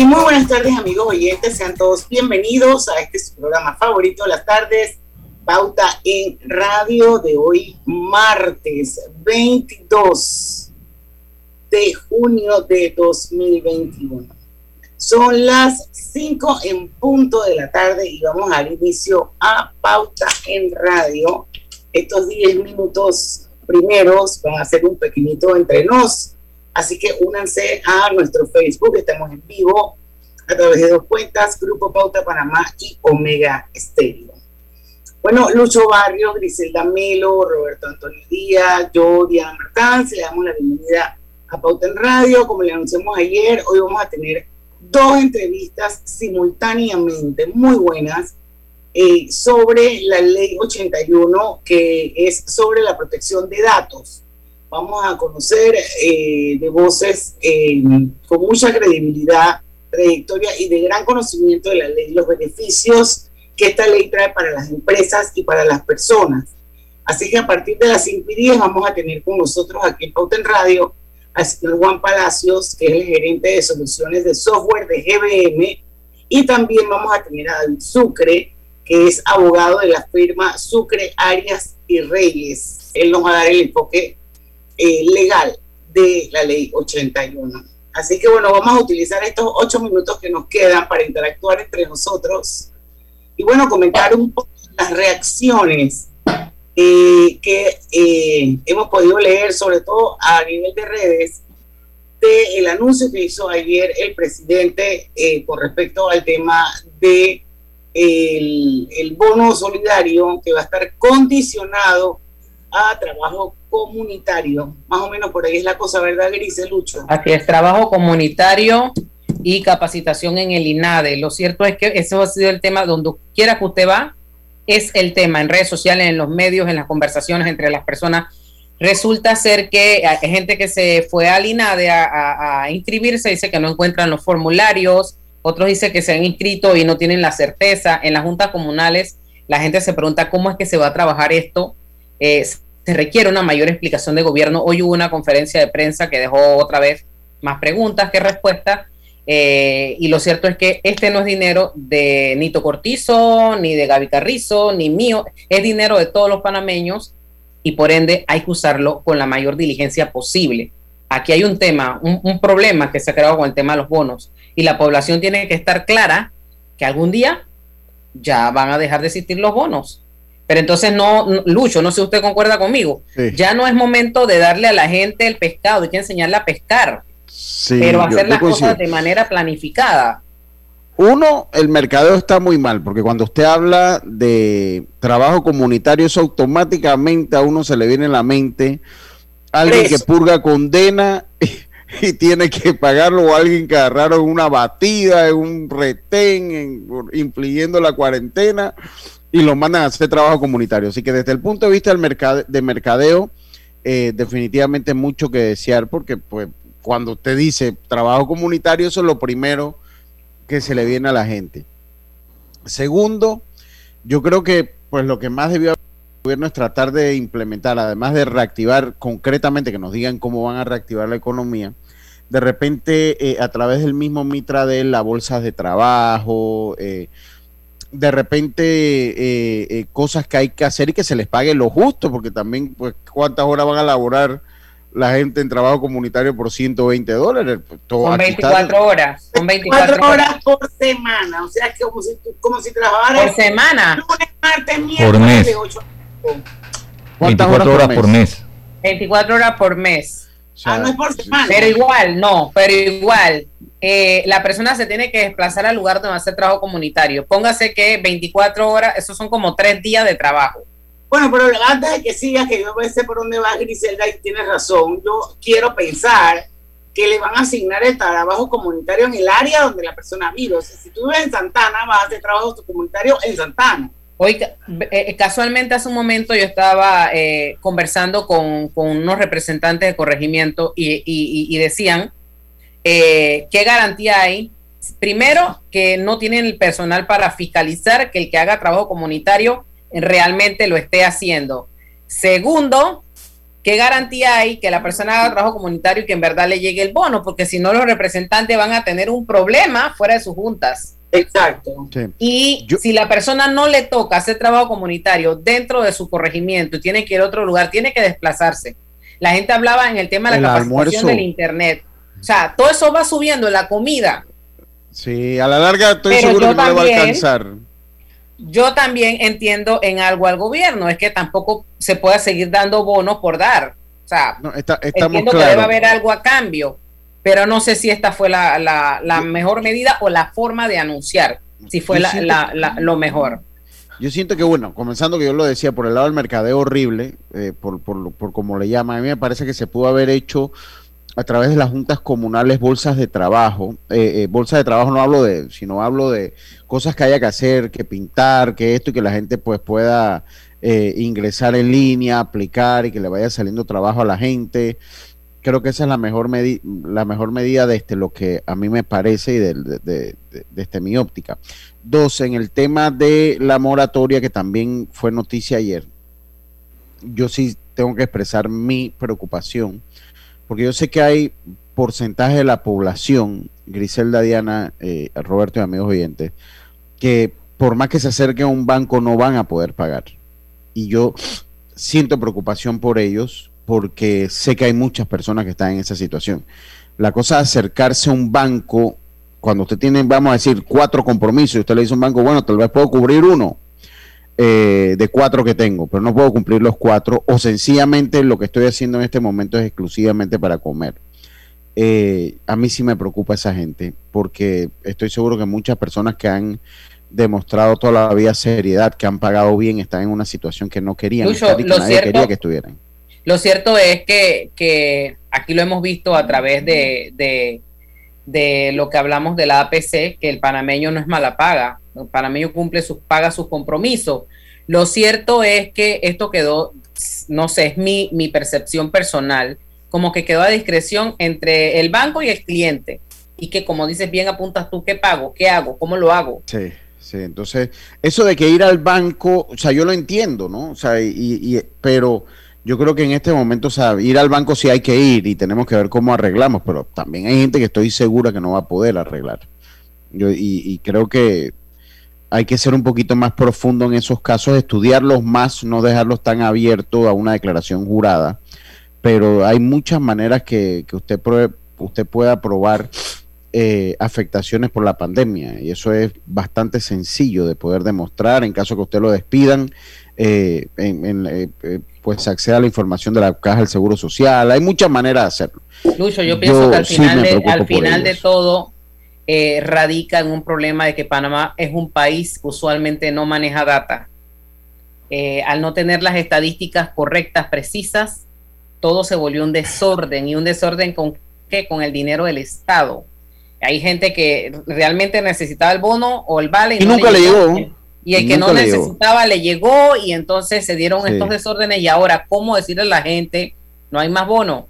Y muy buenas tardes, amigos oyentes. Sean todos bienvenidos a este programa favorito las tardes, Pauta en Radio de hoy, martes 22 de junio de 2021. Son las 5 en punto de la tarde y vamos al inicio a Pauta en Radio. Estos 10 minutos primeros van a ser un pequeñito entre nos Así que únanse a nuestro Facebook, estamos en vivo a través de dos cuentas, Grupo Pauta Panamá y Omega Estéreo. Bueno, Lucho Barrio, Griselda Melo, Roberto Antonio Díaz, yo, Diana Martán, le damos la bienvenida a Pauta en Radio. Como le anunciamos ayer, hoy vamos a tener dos entrevistas simultáneamente muy buenas eh, sobre la ley 81, que es sobre la protección de datos vamos a conocer eh, de voces eh, con mucha credibilidad, trayectoria y de gran conocimiento de la ley, los beneficios que esta ley trae para las empresas y para las personas. Así que a partir de las 5 y 10 vamos a tener con nosotros aquí en Pauta Radio al señor Juan Palacios, que es el gerente de soluciones de software de GBM, y también vamos a tener a David Sucre, que es abogado de la firma Sucre, Arias y Reyes. Él nos va a dar el enfoque eh, legal de la ley 81. Así que bueno, vamos a utilizar estos ocho minutos que nos quedan para interactuar entre nosotros y bueno, comentar un poco las reacciones eh, que eh, hemos podido leer, sobre todo a nivel de redes, del anuncio que hizo ayer el presidente con respecto al tema de el, el bono solidario que va a estar condicionado a trabajo comunitario. Más o menos por ahí es la cosa, ¿verdad, Grise Lucho? Así es, trabajo comunitario y capacitación en el INADE. Lo cierto es que eso ha sido el tema donde quiera que usted va, es el tema en redes sociales, en los medios, en las conversaciones entre las personas. Resulta ser que hay gente que se fue al INADE a, a inscribirse, dice que no encuentran los formularios, otros dicen que se han inscrito y no tienen la certeza. En las juntas comunales la gente se pregunta cómo es que se va a trabajar esto eh, se requiere una mayor explicación de gobierno. Hoy hubo una conferencia de prensa que dejó otra vez más preguntas que respuestas. Eh, y lo cierto es que este no es dinero de Nito Cortizo, ni de Gaby Carrizo, ni mío, es dinero de todos los panameños y por ende hay que usarlo con la mayor diligencia posible. Aquí hay un tema, un, un problema que se ha creado con el tema de los bonos y la población tiene que estar clara que algún día ya van a dejar de existir los bonos pero entonces no, Lucho, no sé si usted concuerda conmigo, ya no es momento de darle a la gente el pescado, hay que enseñarle a pescar, pero hacer las cosas de manera planificada. Uno, el mercadeo está muy mal, porque cuando usted habla de trabajo comunitario, eso automáticamente a uno se le viene a la mente alguien que purga condena y, tiene que pagarlo, o alguien que agarraron una batida, en un retén, en, infligiendo la cuarentena, y lo mandan a hacer trabajo comunitario. Así que desde el punto de vista del mercado, de mercadeo, eh, definitivamente mucho que desear, porque pues cuando usted dice trabajo comunitario, eso es lo primero que se le viene a la gente. Segundo, yo creo que pues lo que más debió hacer el gobierno es tratar de implementar, además de reactivar concretamente, que nos digan cómo van a reactivar la economía, de repente eh, a través del mismo Mitra de la bolsa de trabajo, eh, de repente eh, eh, cosas que hay que hacer y que se les pague lo justo, porque también, pues, ¿cuántas horas van a laborar la gente en trabajo comunitario por 120 dólares? Pues, todo, 24 horas. Con 24 horas por semana, o sea, que como si, como si trabajaras por semana. Lunes, martes, miércoles, por mes. 24 horas, por mes? 24 horas por mes. ah, no es por semana. Pero igual, no, pero igual. Eh, la persona se tiene que desplazar al lugar donde va a hacer trabajo comunitario. Póngase que 24 horas, esos son como tres días de trabajo. Bueno, pero antes de que siga, que yo sé por dónde va Griselda y tienes razón, yo quiero pensar que le van a asignar el trabajo comunitario en el área donde la persona vive. O sea, si tú vives en Santana, vas a hacer trabajo comunitario en Santana. Hoy, eh, casualmente hace un momento yo estaba eh, conversando con, unos representantes de corregimiento y, decían eh, qué garantía hay. Primero, que no tienen el personal para fiscalizar que el que haga trabajo comunitario realmente lo esté haciendo. Segundo, ¿qué garantía hay que la persona haga trabajo comunitario y que en verdad le llegue el bono? Porque si no, los representantes van a tener un problema fuera de sus juntas. Exacto. Y si la persona no le toca hacer trabajo comunitario dentro de su corregimiento y tiene que ir a otro lugar, tiene que desplazarse. La gente hablaba en el tema de la capacitación del Internet. O sea, todo eso va subiendo en la comida. Sí, a la larga estoy seguro que no le va a alcanzar. Yo también entiendo en algo al gobierno, es que tampoco se pueda seguir dando bonos por dar. O sea, entiendo que debe haber algo a cambio pero no sé si esta fue la, la, mejor medida o la forma de anunciar, si fue la, lo mejor. Yo siento que, bueno, comenzando que yo lo decía, por el lado del mercadeo horrible, eh, por, por, por como le llaman, a mí me parece que se pudo haber hecho a través de las juntas comunales bolsas de trabajo. Eh, eh, bolsas de trabajo no hablo de, sino hablo de cosas que haya que hacer, que pintar, que esto y que la gente pues pueda ingresar en línea, aplicar y que le vaya saliendo trabajo a la gente creo que esa es la mejor, la mejor medida de este, lo que a mí me parece y de, de, este, mi óptica. Dos, en el tema de la moratoria, que también fue noticia ayer, yo sí tengo que expresar mi preocupación, porque yo sé que hay porcentaje de la población, Griselda, Diana, eh, Roberto y amigos oyentes, que por más que se acerquen a un banco no van a poder pagar. Y yo siento preocupación por ellos, porque sé que hay muchas personas que están en esa situación. La cosa de acercarse a un banco, cuando usted tiene, vamos a decir, cuatro compromisos, y usted le dice a un banco, bueno, tal vez puedo cubrir uno eh, de cuatro que tengo, pero no puedo cumplir los cuatro, o sencillamente lo que estoy haciendo en este momento es exclusivamente para comer. Eh, a mí sí me preocupa esa gente, porque estoy seguro que muchas personas que han demostrado toda la vida seriedad, que han pagado bien, están en una situación que no querían estar y que nadie quería que estuvieran. Lo cierto es que, aquí lo hemos visto a través de, de, lo que hablamos de la APC, que el panameño no es mala paga, el panameño cumple sus, paga sus compromisos. Lo cierto es que esto quedó, no sé, es mi, mi percepción personal, como que quedó a discreción entre el banco y el cliente. Y que como dices bien apuntas tú, ¿qué pago? ¿Qué hago? ¿Cómo lo hago? Sí. Sí, entonces, eso de que ir al banco, o sea, yo lo entiendo, ¿no? O sea, y, y pero yo creo que en este momento, o sea, ir al banco sí hay que ir y tenemos que ver cómo arreglamos, pero también hay gente que estoy segura que no va a poder arreglar. Yo, y, creo que hay que ser un poquito más profundo en esos casos, estudiarlos más, no dejarlos tan abiertos a una declaración jurada, pero hay muchas maneras que, que usted, usted pueda probar eh, afectaciones por la pandemia y eso es bastante sencillo de poder demostrar en caso que usted lo despidan eh, en, eh, eh, pues acceda a la información de la caja del Seguro Social. Hay muchas maneras de hacerlo. Lucho, yo pienso que al final, de, al final de todo radica en un problema de que Panamá es un país que usualmente no maneja data. al no tener las estadísticas correctas, precisas, todo se volvió un desorden y un desorden con qué? Con el dinero del Estado. Hay gente que realmente necesitaba el bono o el vale y, nunca le llegó y el que no necesitaba le llegó y entonces se dieron estos desórdenes y ahora, ¿cómo decirle a la gente, no hay más bono?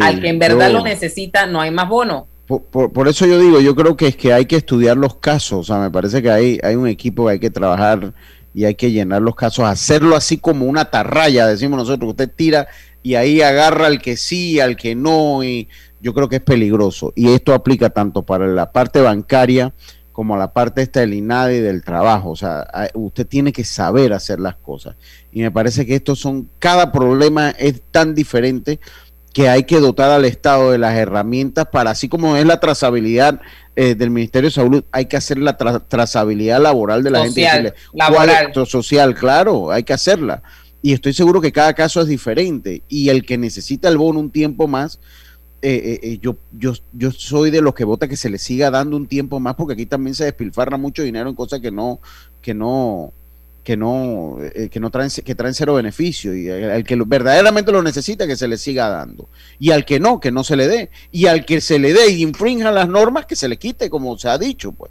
Al que en verdad lo necesita, no hay más bono. Por, eso yo digo, yo creo que es que hay que estudiar los casos, o sea, me parece que hay, hay un equipo que hay que trabajar y hay que llenar los casos, hacerlo así como una tarraya, decimos nosotros, usted tira y ahí agarra al que sí, al que no, y yo creo que es peligroso. Y esto aplica tanto para la parte bancaria, como la parte esta del INADE y del trabajo. O sea, usted tiene que saber hacer las cosas. Y me parece que estos son, cada problema es tan diferente que hay que dotar al Estado de las herramientas para, así como es la trazabilidad eh, del Ministerio de Salud, hay que hacer la trazabilidad laboral de la gente. Laboral. social, claro, hay que hacerla. Y estoy seguro que cada caso es diferente. Y el que necesita el bono un tiempo más, eh, eh, yo, yo, yo soy de los que vota que se le siga dando un tiempo más, porque aquí también se despilfarra mucho dinero en cosas que no, que no, que no, que no traen, que traen cero beneficio. Y al que verdaderamente lo necesita, que se le siga dando. Y al que no, que no se le dé. Y al que se le dé y infrinja las normas, que se le quite, como se ha dicho, pues.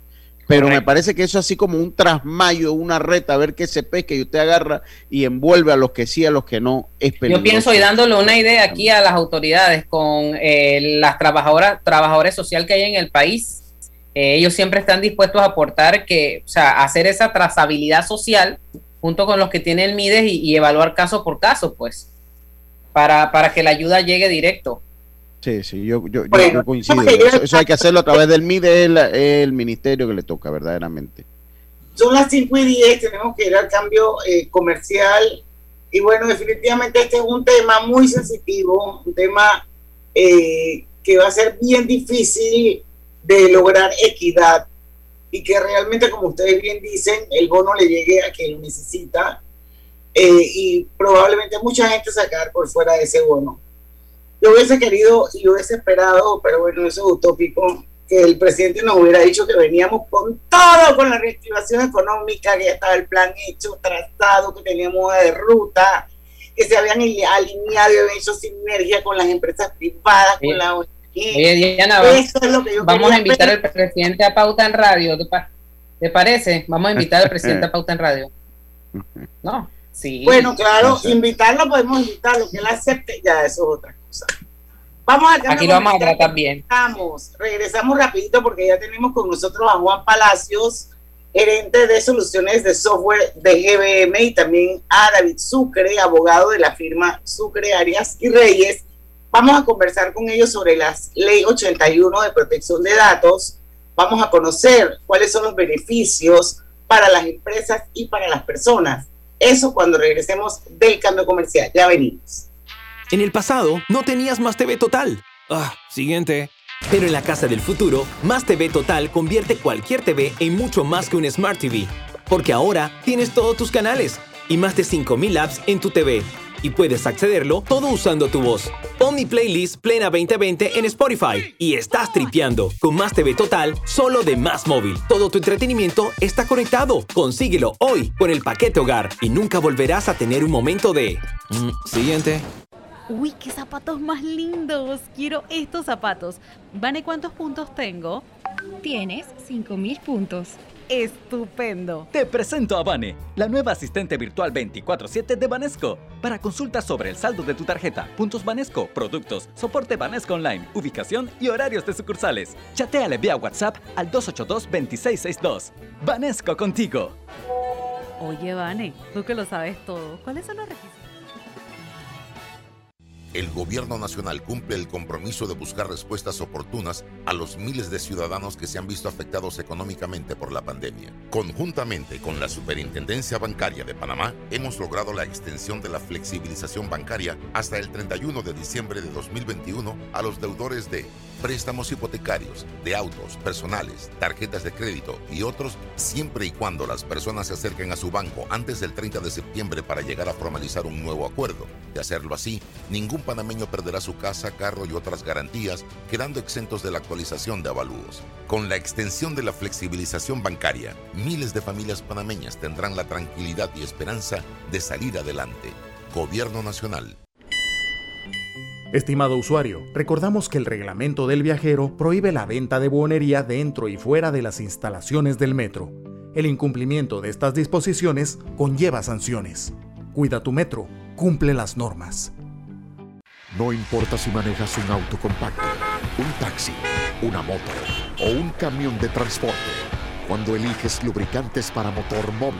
Pero me parece que eso así como un trasmayo, una reta, a ver qué se pesca y usted agarra y envuelve a los que sí, a los que no, es peligroso. Yo pienso y dándole una idea aquí a las autoridades con eh, las trabajadoras, trabajadores social que hay en el país. Eh, ellos siempre están dispuestos a aportar que, o sea, hacer esa trazabilidad social junto con los que tienen MIDES y, y evaluar caso por caso, pues, para, para que la ayuda llegue directo. Sí, sí, yo, yo, yo coincido. Eso, hay que hacerlo a través del MIDE, el, el ministerio que le toca, verdaderamente. Son las 5 y 10, tenemos que ir al cambio eh, comercial. Y bueno, definitivamente este es un tema muy sensitivo, un tema eh, que va a ser bien difícil de lograr equidad y que realmente, como ustedes bien dicen, el bono le llegue a quien lo necesita eh, y probablemente mucha gente sacar por fuera de ese bono. Yo hubiese querido y hubiese esperado, pero bueno, eso es utópico, que el presidente nos hubiera dicho que veníamos con todo, con la reactivación económica, que ya estaba el plan hecho, trazado, que teníamos de ruta, que se habían alineado y habían hecho sinergia con las empresas privadas, con la ONG. Diana, eso es lo que yo vamos a invitar al presidente a Pauta en Radio, ¿te, parece? Vamos a invitar al presidente a Pauta en Radio. No, sí. Bueno, claro, invitarlo podemos invitarlo, que él acepte, ya eso es otra Vamos a Aquí lo vamos a tratar bien. Vamos, regresamos rapidito porque ya tenemos con nosotros a Juan Palacios, gerente de soluciones de software de GBM y también a David Sucre, abogado de la firma Sucre Arias y Reyes. Vamos a conversar con ellos sobre la ley 81 de protección de datos. Vamos a conocer cuáles son los beneficios para las empresas y para las personas. Eso cuando regresemos del cambio comercial. Ya venimos. En el pasado, no tenías Más TV Total. Ah, siguiente. Pero en la casa del futuro, Más TV Total convierte cualquier TV en mucho más que un Smart TV. Porque ahora tienes todos tus canales y más de 5000 apps en tu TV. Y puedes accederlo todo usando tu voz. Pon mi playlist Plena 2020 en Spotify y estás tripeando con Más TV Total solo de Más Móvil. Todo tu entretenimiento está conectado. Consíguelo hoy con el paquete hogar y nunca volverás a tener un momento de... Mm, siguiente. Uy, qué zapatos más lindos. Quiero estos zapatos. Vane, ¿cuántos puntos tengo? Tienes 5000 puntos. Estupendo. Te presento a Vane, la nueva asistente virtual 24/7 de Banesco. Para consultas sobre el saldo de tu tarjeta, puntos Banesco, productos, soporte Banesco Online, ubicación y horarios de sucursales. Chateale vía WhatsApp al 282-2662. Banesco contigo. Oye, Vane, tú que lo sabes todo, ¿cuáles son los requisitos? El gobierno nacional cumple el compromiso de buscar respuestas oportunas a los miles de ciudadanos que se han visto afectados económicamente por la pandemia. Conjuntamente con la Superintendencia Bancaria de Panamá, hemos logrado la extensión de la flexibilización bancaria hasta el 31 de diciembre de 2021 a los deudores de préstamos hipotecarios, de autos, personales, tarjetas de crédito y otros, siempre y cuando las personas se acerquen a su banco antes del 30 de septiembre para llegar a formalizar un nuevo acuerdo. De hacerlo así, ningún panameño perderá su casa, carro y otras garantías, quedando exentos de la actualización de avalúos. Con la extensión de la flexibilización bancaria, miles de familias panameñas tendrán la tranquilidad y esperanza de salir adelante. Gobierno Nacional. Estimado usuario, recordamos que el reglamento del viajero prohíbe la venta de buonería dentro y fuera de las instalaciones del metro. El incumplimiento de estas disposiciones conlleva sanciones. Cuida tu metro, cumple las normas. No importa si manejas un auto compacto, un taxi, una moto o un camión de transporte, cuando eliges lubricantes para motor móvil,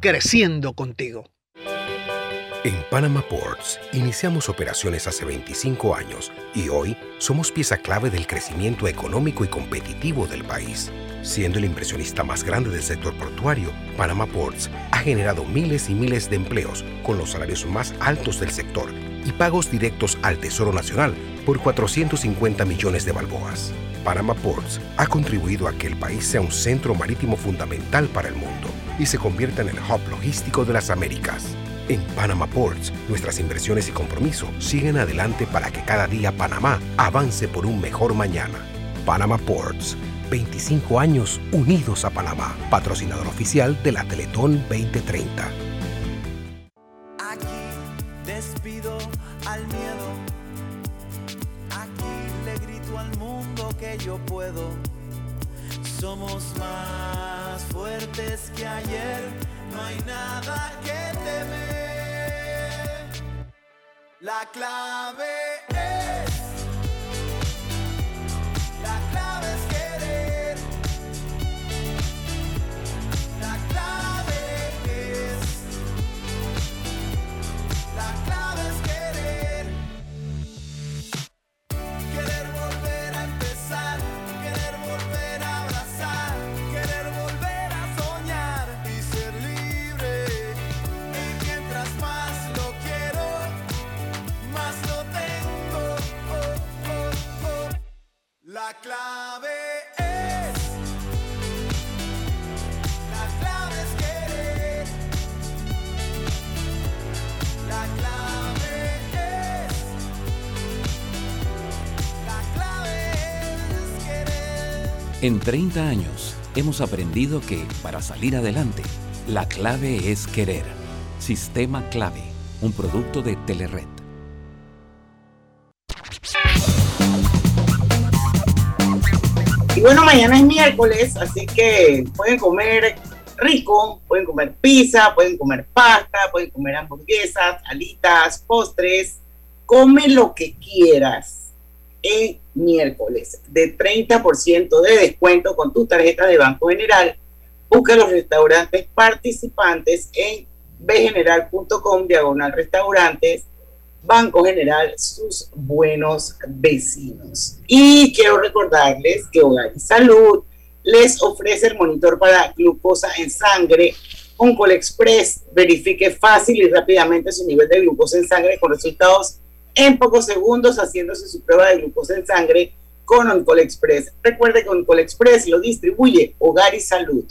creciendo contigo. En Panama Ports iniciamos operaciones hace 25 años y hoy somos pieza clave del crecimiento económico y competitivo del país. Siendo el impresionista más grande del sector portuario, Panama Ports ha generado miles y miles de empleos con los salarios más altos del sector y pagos directos al Tesoro Nacional por 450 millones de balboas. Panama Ports ha contribuido a que el país sea un centro marítimo fundamental para el mundo y se convierta en el hub logístico de las Américas. En Panama Ports, nuestras inversiones y compromiso siguen adelante para que cada día Panamá avance por un mejor mañana. Panama Ports, 25 años unidos a Panamá, patrocinador oficial de la Teletón 2030. Aquí despido al miedo. Aquí le grito al mundo que yo puedo. Somos más fuertes que ayer. No hay nada que temer. La clave es. La clave es. La clave es querer. La clave es. La clave es querer. En 30 años hemos aprendido que para salir adelante, la clave es querer. Sistema Clave, un producto de Telered. Y bueno, mañana es miércoles, así que pueden comer rico, pueden comer pizza, pueden comer pasta, pueden comer hamburguesas, alitas, postres, come lo que quieras en miércoles. De 30% de descuento con tu tarjeta de Banco General. Busca los restaurantes participantes en bgeneral.com diagonal restaurantes Banco General, sus buenos vecinos. Y quiero recordarles que Hogar y Salud les ofrece el monitor para glucosa en sangre. Oncol Express verifique fácil y rápidamente su nivel de glucosa en sangre con resultados en pocos segundos haciéndose su prueba de glucosa en sangre con Oncol Express. Recuerde que Oncol Express lo distribuye Hogar y Salud.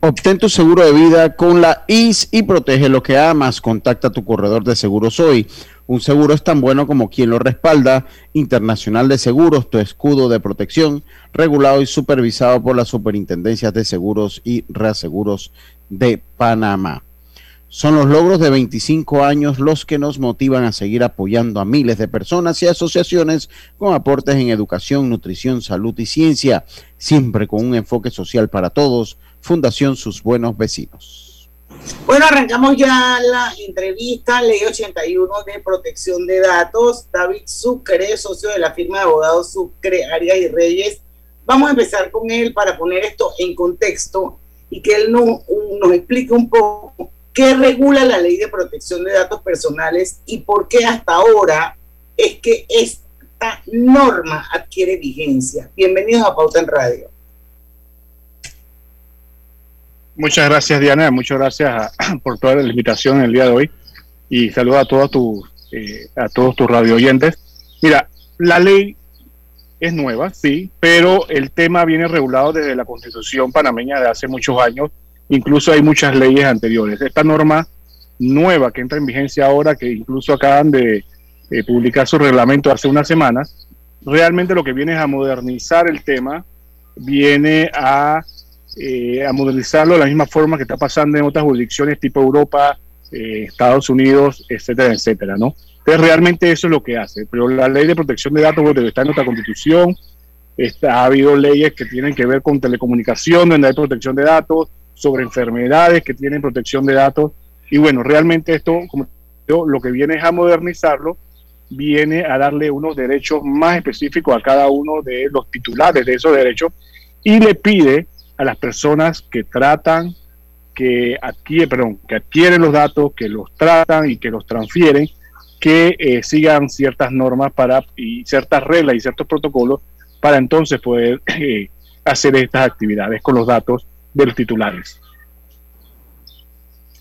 Obtén tu seguro de vida con la IS y protege lo que amas. Contacta tu corredor de seguros hoy. Un seguro es tan bueno como quien lo respalda. Internacional de Seguros, tu escudo de protección, regulado y supervisado por las superintendencias de seguros y reaseguros de Panamá. Son los logros de 25 años los que nos motivan a seguir apoyando a miles de personas y asociaciones con aportes en educación, nutrición, salud y ciencia, siempre con un enfoque social para todos. Fundación Sus Buenos Vecinos. Bueno, arrancamos ya la entrevista, ley 81 de protección de datos. David Sucre, socio de la firma de abogados Sucre, Arias y Reyes. Vamos a empezar con él para poner esto en contexto y que él nos, nos explique un poco qué regula la ley de protección de datos personales y por qué hasta ahora es que esta norma adquiere vigencia. Bienvenidos a Pauta en Radio. Muchas gracias, Diana. Muchas gracias por toda la invitación el día de hoy. Y saludo a todos tus eh, a todos tus radio oyentes. Mira, la ley es nueva, sí, pero el tema viene regulado desde la Constitución panameña de hace muchos años. Incluso hay muchas leyes anteriores. Esta norma nueva que entra en vigencia ahora, que incluso acaban de eh, publicar su reglamento hace unas semanas, realmente lo que viene es a modernizar el tema, viene a eh, a modernizarlo de la misma forma que está pasando en otras jurisdicciones tipo Europa, eh, Estados Unidos, etcétera, etcétera, ¿no? Entonces realmente eso es lo que hace. Pero la ley de protección de datos bueno, está en nuestra constitución, ha habido leyes que tienen que ver con telecomunicación, donde hay protección de datos, sobre enfermedades que tienen protección de datos. Y bueno, realmente esto, como lo que viene es a modernizarlo, viene a darle unos derechos más específicos a cada uno de los titulares de esos derechos y le pide a las personas que tratan, que adquieren, perdón, que adquieren los datos, que los tratan y que los transfieren, que eh, sigan ciertas normas para y ciertas reglas y ciertos protocolos para entonces poder eh, hacer estas actividades con los datos de los titulares.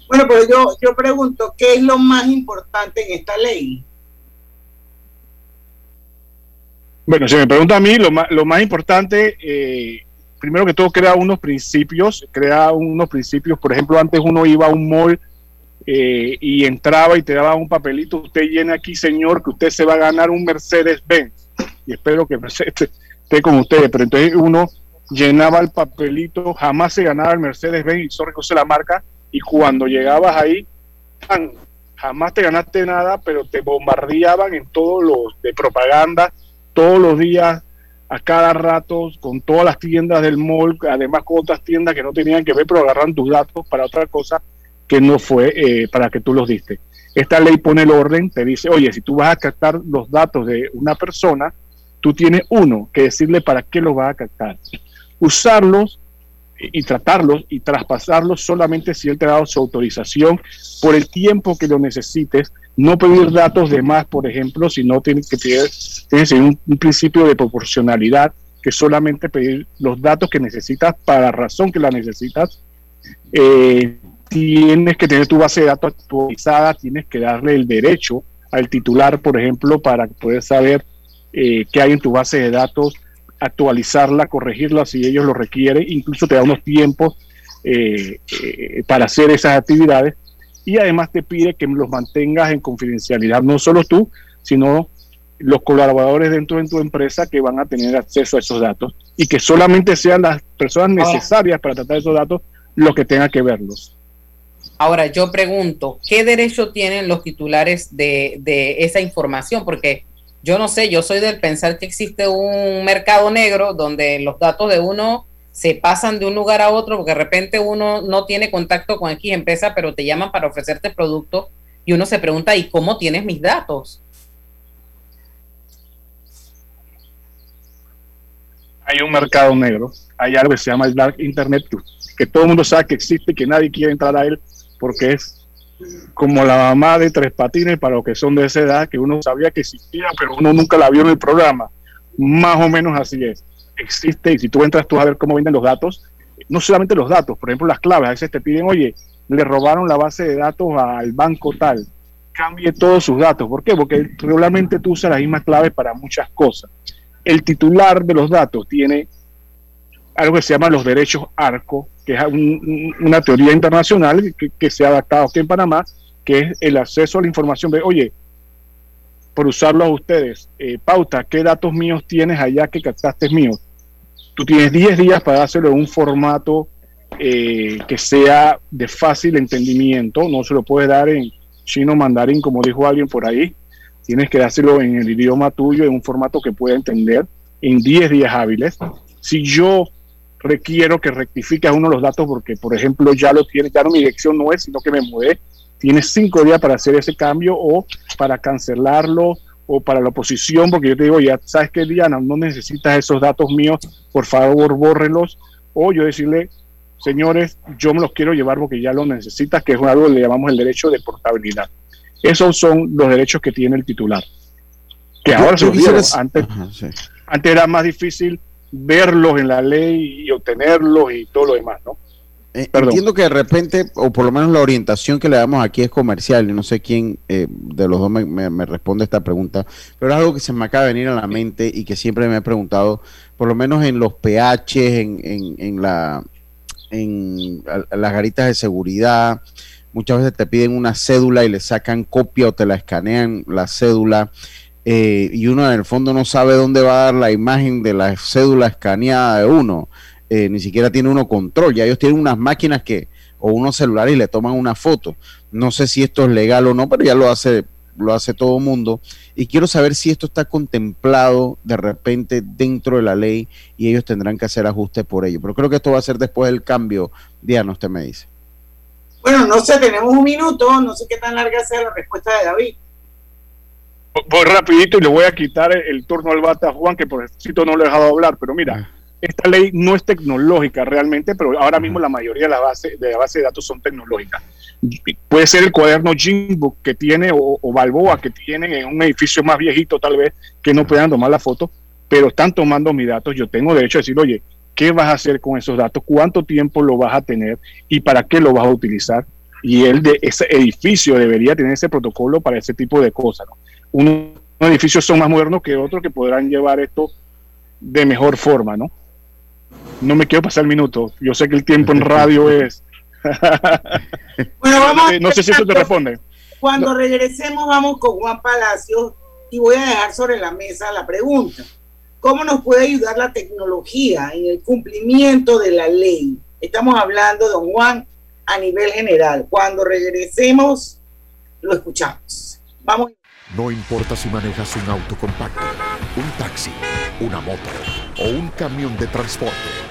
Bueno, pero yo, yo pregunto, ¿qué es lo más importante en esta ley? Bueno, si me pregunta a mí, lo más, lo más importante, eh, primero que todo, crea unos principios, crea unos principios, por ejemplo, antes uno iba a un mall eh, y entraba y te daba un papelito, usted llena aquí, señor, que usted se va a ganar un Mercedes-Benz. Y espero que Mercedes esté con ustedes, pero entonces uno llenaba el papelito, jamás se ganaba el Mercedes-Benz, y eso reconoce la marca, y cuando llegabas ahí, jamás te ganaste nada, pero te bombardeaban en todos los de propaganda, todos los días, a cada rato, con todas las tiendas del mall, además con otras tiendas que no tenían que ver, pero agarran tus datos para otra cosa que no fue eh, para que tú los diste. Esta ley pone el orden, te dice, oye, si tú vas a captar los datos de una persona, tú tienes uno que decirle para qué los vas a captar. Usarlos y tratarlos y traspasarlos solamente si él te ha dado su autorización por el tiempo que lo necesites. No pedir datos de más, por ejemplo, sino tienes que pedir, tienes un, un principio de proporcionalidad que solamente pedir los datos que necesitas para la razón que la necesitas. Eh, tienes que tener tu base de datos actualizada, tienes que darle el derecho al titular, por ejemplo, para poder saber eh, qué hay en tu base de datos, actualizarla, corregirla si ellos lo requieren, incluso te da unos tiempos eh, para hacer esas actividades y además te pide que los mantengas en confidencialidad, no solo tú, sino los colaboradores dentro de tu empresa que van a tener acceso a esos datos y que solamente sean las personas necesarias para tratar esos datos los que tengan que verlos. Ahora yo pregunto, ¿qué derecho tienen los titulares de, de esa información? Porque yo no sé, yo soy del pensar que existe un mercado negro donde los datos de uno se pasan de un lugar a otro porque de repente uno no tiene contacto con X empresa, pero te llaman para ofrecerte producto y uno se pregunta, ¿y cómo tienes mis datos? Hay un mercado negro, hay algo que se llama el Dark Internet, que, todo el mundo sabe que existe y que nadie quiere entrar a él porque es como la mamá de tres patines para los que son de esa edad, que uno sabía que existía, pero uno nunca la vio en el programa. Más o menos así es. Existe y si tú entras tú a ver cómo venden los datos, no solamente los datos, por ejemplo las claves, a veces te piden, oye, le robaron la base de datos al banco tal, cambie todos sus datos. ¿Por qué? Porque regularmente tú usas las mismas claves para muchas cosas. El titular de los datos tiene algo que se llama los derechos ARCO, que es un, una teoría internacional que, se ha adaptado aquí en Panamá, que es el acceso a la información de, oye, por usarlo a ustedes, eh, pauta, ¿qué datos míos tienes allá que captaste míos? Tú tienes 10 días para hacerlo en un formato eh, que sea de fácil entendimiento, no se lo puedes dar en chino mandarín, como dijo alguien por ahí, tienes que dárselo en el idioma tuyo, en un formato que pueda entender, en 10 días hábiles. Si yo requiero que rectifiques uno de los datos porque, por ejemplo, ya lo tienes, ya no mi dirección no es, sino que me mudé. Tienes cinco días para hacer ese cambio o para cancelarlo o para la oposición, porque yo te digo, ya sabes que Diana, no necesitas esos datos míos, por favor, bórrelos. O yo decirle, señores, yo me los quiero llevar porque ya los necesitas, que es algo que le llamamos el derecho de portabilidad. Esos son los derechos que tiene el titular. Que ahora se olvidaron. Antes, Ajá, sí. antes era más difícil verlos en la ley y obtenerlos y todo lo demás, ¿no? Eh, entiendo que de repente, o por lo menos la orientación que le damos aquí es comercial, y no sé quién eh, de los dos me, me, me, responde esta pregunta, pero es algo que se me acaba de venir a la mente y que siempre me he preguntado, por lo menos en los PH, en, en, en la, en las garitas de seguridad, muchas veces te piden una cédula y le sacan copia o te la escanean la cédula. Eh, y uno en el fondo no sabe dónde va a dar la imagen de la cédula escaneada de uno, eh, ni siquiera tiene uno control, ya ellos tienen unas máquinas que, o unos celulares y le toman una foto. No sé si esto es legal o no, pero ya lo hace lo hace todo mundo. Y quiero saber si esto está contemplado de repente dentro de la ley y ellos tendrán que hacer ajustes por ello. Pero creo que esto va a ser después del cambio. Diana, usted me dice. Bueno, no sé, tenemos un minuto, no sé qué tan larga sea la respuesta de David. Voy rapidito y le voy a quitar el, el turno al bata a Juan, que por cierto no lo he dejado hablar, pero mira, esta ley no es tecnológica realmente, pero ahora mismo la mayoría de la base de la base de datos son tecnológicas. Puede ser el cuaderno Jimbook que tiene o, o Balboa que tienen en un edificio más viejito tal vez que no puedan tomar la foto, pero están tomando mis datos. Yo tengo derecho a decir, oye, ¿qué vas a hacer con esos datos? ¿Cuánto tiempo lo vas a tener y para qué lo vas a utilizar? Y el de ese edificio debería tener ese protocolo para ese tipo de cosas. ¿no? Unos edificios son más modernos que otros que podrán llevar esto de mejor forma, ¿no? No me quiero pasar el minuto. Yo sé que el tiempo en radio es. Bueno, vamos. Eh, no sé si eso te responde. Cuando regresemos, vamos con Juan Palacios y voy a dejar sobre la mesa la pregunta: ¿Cómo nos puede ayudar la tecnología en el cumplimiento de la ley? Estamos hablando, don Juan, a nivel general. Cuando regresemos, lo escuchamos. Vamos. No importa si manejas un auto compacto, un taxi, una moto o un camión de transporte.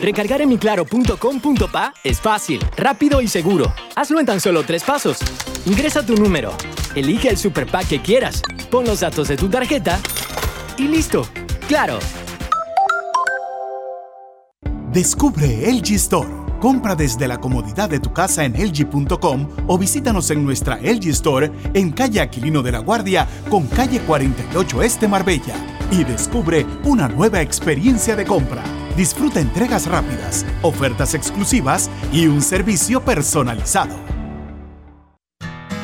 Recargar en miclaro.com.pa es fácil, rápido y seguro. Hazlo en tan solo tres pasos. Ingresa tu número, elige el super pack que quieras, pon los datos de tu tarjeta y listo. ¡Claro! Descubre LG Store. Compra desde la comodidad de tu casa en LG.com o visítanos en nuestra LG Store en calle Aquilino de la Guardia con calle 48 Este Marbella y descubre una nueva experiencia de compra. Disfruta entregas rápidas, ofertas exclusivas y un servicio personalizado.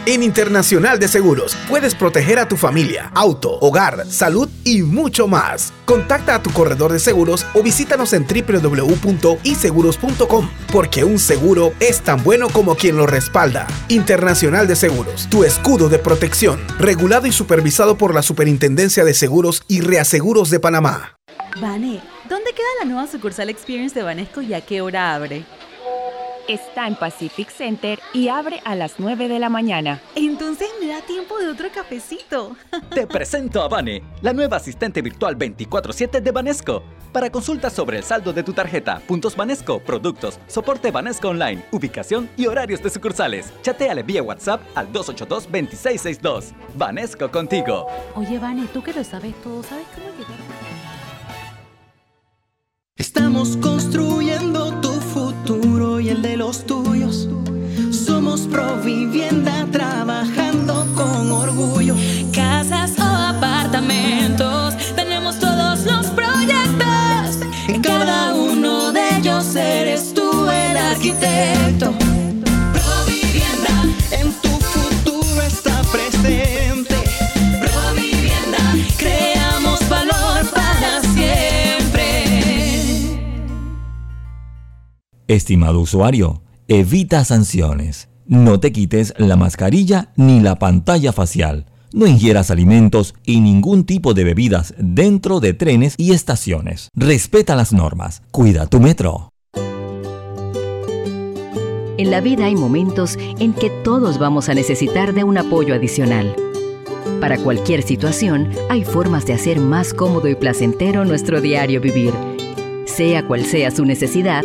En Internacional de Seguros puedes proteger a tu familia, auto, hogar, salud y mucho más. Contacta a tu corredor de seguros o visítanos en www.iseguros.com porque un seguro es tan bueno como quien lo respalda. Internacional de Seguros, tu escudo de protección, regulado y supervisado por la Superintendencia de Seguros y Reaseguros de Panamá. Vane, ¿dónde queda la nueva sucursal Experience de Banesco y a qué hora abre? Está en Pacific Center y abre a las 9 de la mañana. Entonces me da tiempo de otro cafecito. Te presento a Vane, la nueva asistente virtual 24/7 de Banesco. Para consultas sobre el saldo de tu tarjeta, puntos Banesco, productos, soporte Banesco Online, ubicación y horarios de sucursales. Chateale vía WhatsApp al 282-2662. Banesco contigo. Oye, Vane, tú que lo sabes todo, ¿sabes cómo llegar? Estamos construyendo tu y el de los tuyos. Somos Provivienda trabajando con orgullo. Casas o apartamentos, tenemos todos los proyectos. En cada uno de ellos eres tú el arquitecto. Estimado usuario, evita sanciones. No te quites la mascarilla ni la pantalla facial. No ingieras alimentos y ningún tipo de bebidas dentro de trenes y estaciones. Respeta las normas. Cuida tu metro. En la vida hay momentos en que todos vamos a necesitar de un apoyo adicional. Para cualquier situación, hay formas de hacer más cómodo y placentero nuestro diario vivir. Sea cual sea su necesidad,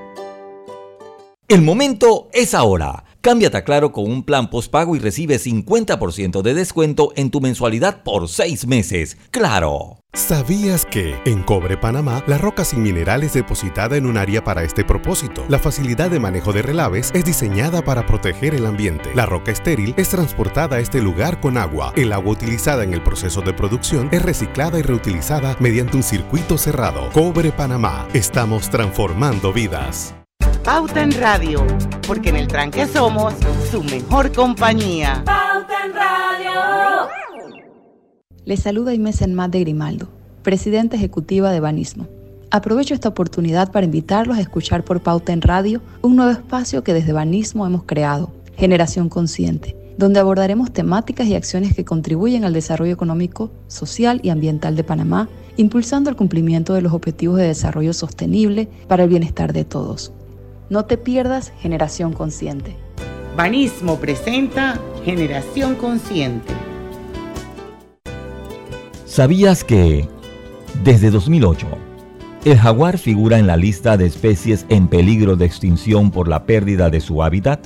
El momento es ahora. Cámbiate a Claro con un plan postpago y recibe 50% de descuento en tu mensualidad por seis meses. ¡Claro! ¿Sabías que en Cobre Panamá la roca sin mineral es depositada en un área para este propósito? La facilidad de manejo de relaves es diseñada para proteger el ambiente. La roca estéril es transportada a este lugar con agua. El agua utilizada en el proceso de producción es reciclada y reutilizada mediante un circuito cerrado. Cobre Panamá. Estamos transformando vidas. Pauta en Radio, porque en el tranque somos su mejor compañía. Pauta en Radio. Les saluda Inés Enmat de Grimaldo, presidenta ejecutiva de Banismo. Aprovecho esta oportunidad para invitarlos a escuchar por Pauta en Radio un nuevo espacio que desde Banismo hemos creado, Generación Consciente, donde abordaremos temáticas y acciones que contribuyen al desarrollo económico, social y ambiental de Panamá, impulsando el cumplimiento de los objetivos de desarrollo sostenible para el bienestar de todos. No te pierdas Generación Consciente. Banismo presenta Generación Consciente. ¿Sabías que desde 2008 el jaguar figura en la lista de especies en peligro de extinción por la pérdida de su hábitat,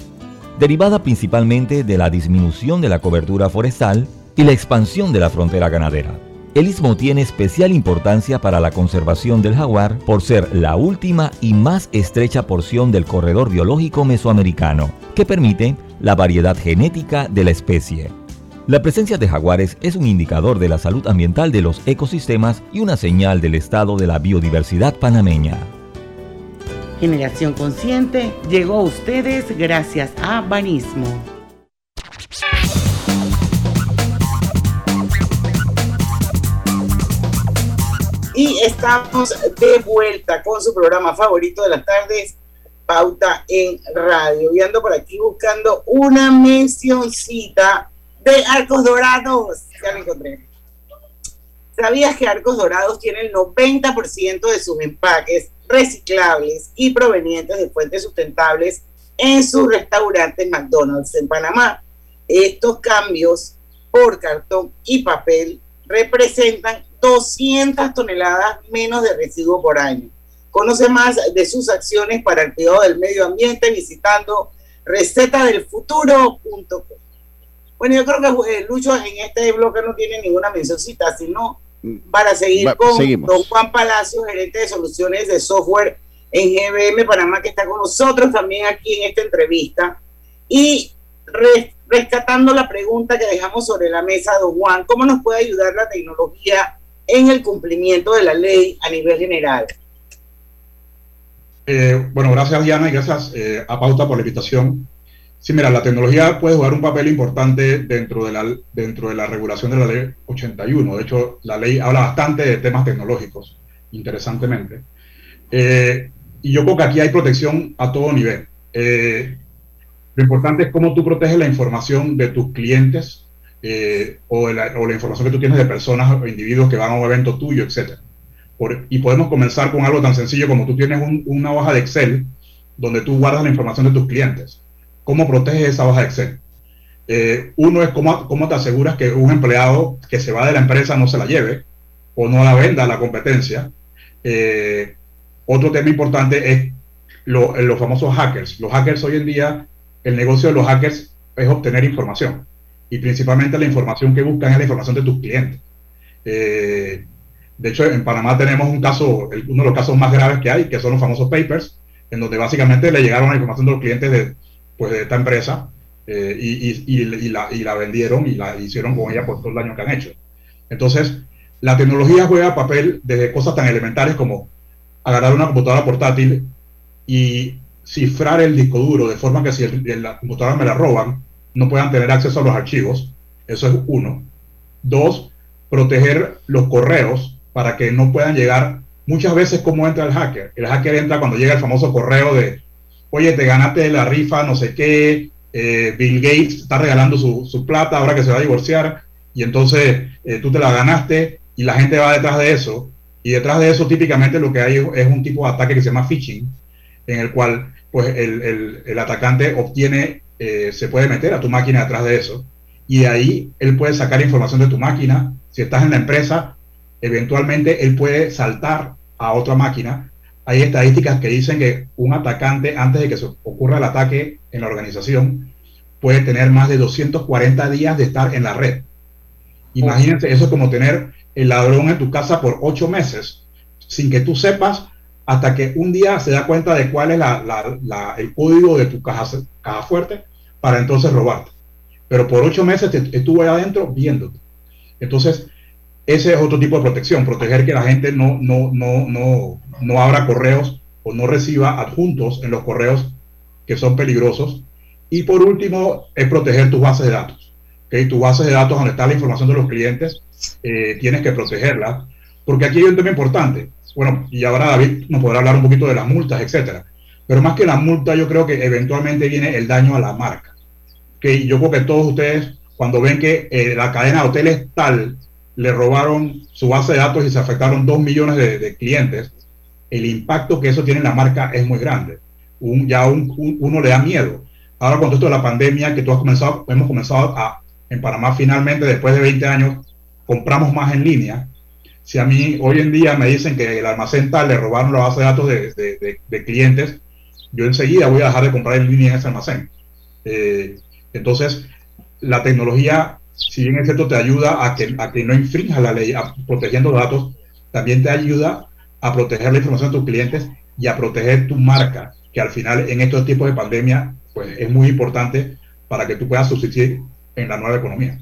derivada principalmente de la disminución de la cobertura forestal y la expansión de la frontera ganadera? El istmo tiene especial importancia para la conservación del jaguar por ser la última y más estrecha porción del corredor biológico mesoamericano, que permite la variedad genética de la especie. La presencia de jaguares es un indicador de la salud ambiental de los ecosistemas y una señal del estado de la biodiversidad panameña. Generación Consciente llegó a ustedes gracias a Banismo. Y estamos de vuelta con su programa favorito de las tardes, Pauta en Radio. Y ando por aquí buscando una mencioncita de Arcos Dorados. Ya lo encontré. ¿Sabías que Arcos Dorados tiene el 90% de sus empaques reciclables y provenientes de fuentes sustentables en sus restaurantes McDonald's en Panamá? Estos cambios por cartón y papel representan 200 toneladas menos de residuos por año. Conoce más de sus acciones para el cuidado del medio ambiente visitando recetadelfuturo.com. Bueno, yo creo que eh, Lucho en este bloque no tiene ninguna mencioncita, sino para seguir Va- con seguimos. don Juan Palacio, gerente de soluciones de software en GBM Panamá, que está con nosotros también aquí en esta entrevista. Y re- rescatando la pregunta que dejamos sobre la mesa, don Juan, ¿cómo nos puede ayudar la tecnología en el cumplimiento de la ley a nivel general? Eh, bueno, gracias Diana y gracias eh, a Pauta por la invitación. Sí, mira, la tecnología puede jugar un papel importante dentro de la, dentro de la regulación de la ley 81. De hecho, la ley habla bastante de temas tecnológicos, interesantemente. Eh, y yo creo que aquí hay protección a todo nivel. Lo importante es cómo tú proteges la información de tus clientes eh, o, la, o la información que tú tienes de personas o individuos que van a un evento tuyo, etcétera. Por- y podemos comenzar con algo tan sencillo como tú tienes un- una hoja de Excel donde tú guardas la información de tus clientes. ¿Cómo proteges esa hoja de Excel? Eh, uno es cómo, cómo te aseguras que un empleado que se va de la empresa no se la lleve o no la venda a la competencia. Eh, otro tema importante es lo- los famosos hackers. Los hackers hoy en día, el negocio de los hackers es obtener información y principalmente la información que buscan es la información de tus clientes. Eh, de hecho, en Panamá tenemos un caso, uno de los casos más graves que hay, que son los famosos papers, en donde básicamente le llegaron la información de los clientes de, pues, de esta empresa eh, y, y- y- la, y la vendieron y la hicieron con ella por todo el daño que han hecho. Entonces, la tecnología juega papel desde cosas tan elementales como agarrar una computadora portátil y cifrar el disco duro de forma que si el- la computadora me la roban, no puedan tener acceso a los archivos. Eso es uno. Dos, proteger los correos para que no puedan llegar. Muchas veces, ¿cómo entra el hacker? El hacker entra cuando llega el famoso correo de, oye, te ganaste la rifa, no sé qué, eh, Bill Gates está regalando su, su plata ahora que se va a divorciar, y entonces eh, tú te la ganaste y la gente va detrás de eso. Y detrás de eso típicamente lo que hay es un tipo de ataque que se llama phishing, en el cual pues el- el atacante obtiene, eh, se puede meter a tu máquina detrás de eso y de ahí él puede sacar información de tu máquina. Si estás en la empresa, eventualmente él puede saltar a otra máquina hay estadísticas que dicen que un atacante, antes de que se ocurra el ataque en la organización, puede tener más de 240 días de estar en la red. Imagínense, eso es como tener el ladrón en tu casa por ocho meses, sin que tú sepas, hasta que un día se da cuenta de cuál es el código de tu caja, caja fuerte para entonces robarte. Pero por ocho meses estuvo ahí adentro viéndote. Entonces, ese es otro tipo de protección, proteger que la gente no, no, no, no, no abra correos o no reciba adjuntos en los correos que son peligrosos. Y por último, es proteger tus bases de datos. ¿okay? Tu base de datos donde está la información de los clientes, eh, tienes que protegerla, porque aquí hay un tema importante. Bueno, y ahora David nos podrá hablar un poquito de las multas, etcétera. Pero más que la multa, yo creo que eventualmente viene el daño a la marca. Que yo creo que todos ustedes, cuando ven que eh, la cadena de hoteles tal le robaron su base de datos y se afectaron dos millones de, clientes, el impacto que eso tiene en la marca es muy grande. Un, ya uno le da miedo. Ahora con todo esto de la pandemia, que tú has comenzado, hemos comenzado a, en Panamá finalmente, después de 20 años, compramos más en línea. Si a mí hoy en día me dicen que el almacén tal le robaron la base de datos de, clientes, yo enseguida voy a dejar de comprar en línea en ese almacén. Eh, entonces, la tecnología si bien es cierto, te ayuda a que, a que no infrinja la ley protegiendo datos, también te ayuda a proteger la información de tus clientes y a proteger tu marca, que al final en estos tipos de pandemia pues, es muy importante para que tú puedas subsistir en la nueva economía.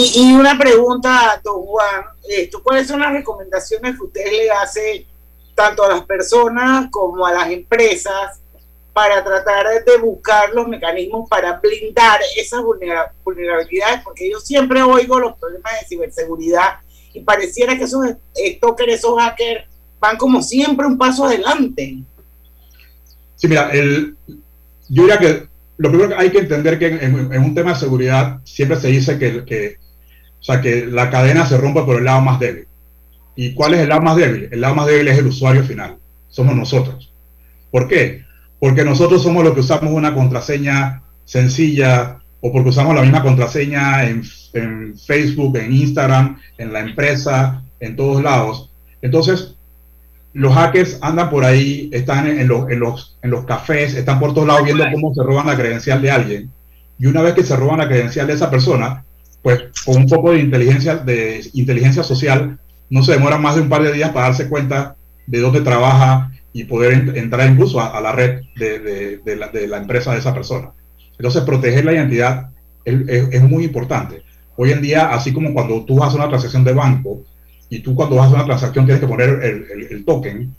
Y, una pregunta, don Juan, ¿cuáles son las recomendaciones que usted le hace tanto a las personas como a las empresas para tratar de buscar los mecanismos para blindar esas vulnerabilidades, porque yo siempre oigo los problemas de ciberseguridad y pareciera que esos stalkers, esos hackers, van como siempre un paso adelante. Sí, mira, el, yo diría que lo primero que hay que entender que en, un tema de seguridad siempre se dice que, sea, que la cadena se rompe por el lado más débil. ¿Y cuál es el lado más débil? El lado más débil es el usuario final, somos nosotros. ¿Por qué? porque nosotros somos los que usamos una contraseña sencilla o porque usamos la misma contraseña en, Facebook, en Instagram, en la empresa, en todos lados. Entonces, los hackers andan por ahí, están en, los, en, los, en los cafés, están por todos lados viendo cómo se roban la credencial de alguien. Y una vez que se roban la credencial de esa persona, pues con un poco de inteligencia, de inteligencia social, no se demora más de un par de días para darse cuenta de dónde trabaja, y poder entrar incluso a, la red de, de, la, de, la, empresa de esa persona. Entonces, proteger la identidad es, es, muy importante. Hoy en día, así como cuando tú haces una transacción de banco y tú cuando haces una transacción tienes que poner el, el, el token,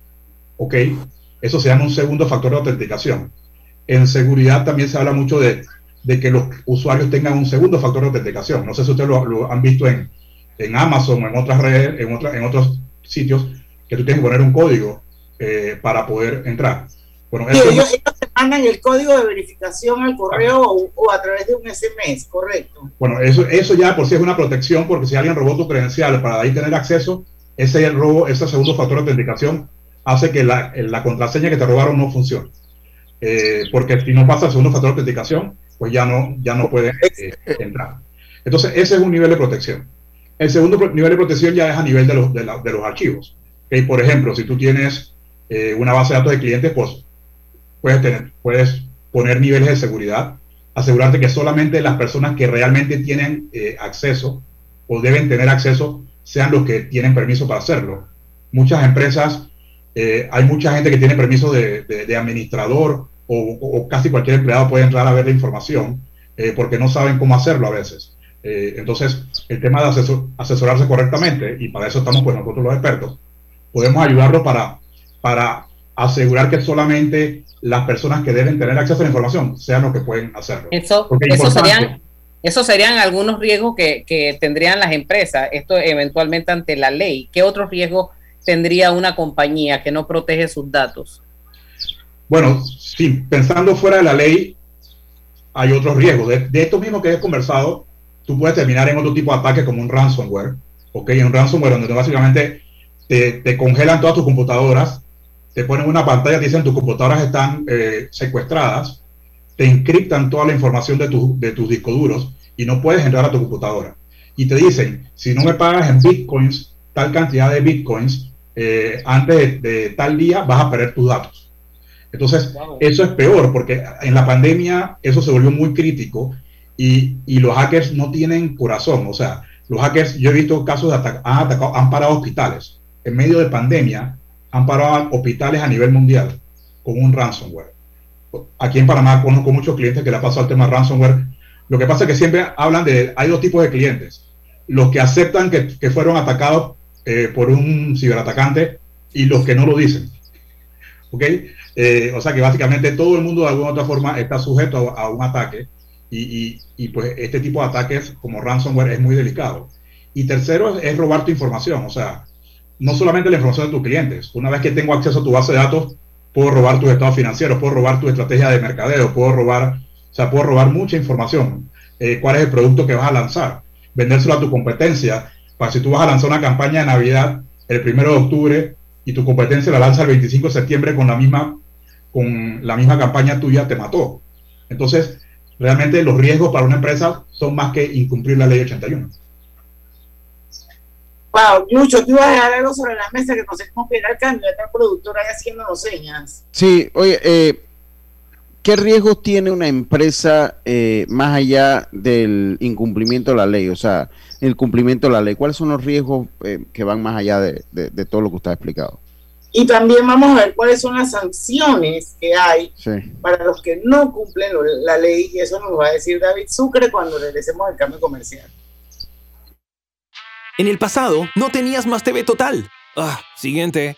¿ok? Eso se llama un segundo factor de autenticación. En seguridad también se habla mucho de, de que los usuarios tengan un segundo factor de autenticación. No sé si ustedes lo, lo han visto en, en Amazon o en otras redes, en, otra, en otros sitios, que tú tienes que poner un código eh, para poder entrar. Bueno, ellos, te mandan el código de verificación al correo o, a través de un SMS, correcto. Bueno, eso, eso ya por sí es una protección, porque si alguien robó tu credencial para ahí tener acceso, ese robo, ese segundo factor de autenticación hace que la, la contraseña que te robaron no funcione. Eh, porque si no pasa el segundo factor de autenticación, pues ya no, ya no puede eh, entrar. Entonces, ese es un nivel de protección. El segundo nivel de protección ya es a nivel de los, de, de los archivos. Por ejemplo, si tú tienes eh, una base de datos de clientes, pues puedes, tener, puedes poner niveles de seguridad, asegurarte que solamente las personas que realmente tienen eh, acceso o deben tener acceso sean los que tienen permiso para hacerlo. Muchas empresas, eh, hay mucha gente que tiene permiso de, de, administrador o, casi cualquier empleado puede entrar a ver la información porque no saben cómo hacerlo a veces. entonces, el tema de asesorarse correctamente, y para eso estamos pues nosotros los expertos, podemos ayudarlos para para asegurar que solamente las personas que deben tener acceso a la información sean los que pueden hacerlo. Eso, serían, esos serían algunos riesgos que, tendrían las empresas, esto eventualmente ante la ley. ¿Qué otros riesgos tendría una compañía que no protege sus datos? Bueno, sí, pensando fuera de la ley, hay otros riesgos. De, de esto mismo que he conversado, tú puedes terminar en otro tipo de ataque como un ransomware, ¿ok? Un ransomware donde básicamente te, congelan todas tus computadoras, te ponen una pantalla, te dicen tus computadoras están eh, secuestradas, te encriptan toda la información de, de tus discos duros y no puedes entrar a tu computadora. Y te dicen, si no me pagas en bitcoins, tal cantidad de bitcoins, eh, antes de, tal día vas a perder tus datos. Entonces, eso es peor porque en la pandemia eso se volvió muy crítico y, y los hackers no tienen corazón. O sea, los hackers, yo he visto casos de ataque, han, atacado, han parado hospitales. En medio de pandemia, han parado hospitales a nivel mundial con un ransomware. Aquí en Panamá conozco muchos clientes que le ha pasado el tema ransomware. Lo que pasa es que siempre hablan de, hay dos tipos de clientes. Los que aceptan que, que fueron atacados eh, por un ciberatacante y los que no lo dicen. ¿Ok? Eh, o sea que básicamente todo el mundo de alguna u otra forma está sujeto a, un ataque y, pues este tipo de ataques como ransomware es muy delicado. Y tercero es, es robar tu información, o sea, no solamente la información de tus clientes. Una vez que tengo acceso a tu base de datos, puedo robar tus estados financieros, puedo robar tu estrategia de mercadeo, puedo robar, o sea, puedo robar mucha información. Eh, ¿Cuál es el producto que vas a lanzar? Vendérselo a tu competencia. Para si tú vas a lanzar una campaña de Navidad el primero de octubre y tu competencia la lanza el 25 de septiembre con la misma, con la misma campaña tuya, te mató. Entonces, realmente los riesgos para una empresa son más que incumplir la ley 81. Wow, Lucho, tú ibas a dejar algo sobre la mesa que no sé cómo pegar el cambio. Está el productor ahí haciéndonos señas. Sí, oye, eh, ¿qué riesgos tiene una empresa eh, más allá del incumplimiento de la ley? O sea, el cumplimiento de la ley. ¿Cuáles son los riesgos eh, que van más allá de, de, de, todo lo que usted ha explicado? Y también vamos a ver cuáles son las sanciones que hay sí. para los que no cumplen la ley. Y eso nos va a decir David Sucre cuando regresemos al cambio comercial. En el pasado, no tenías Más TV Total. Ah, siguiente.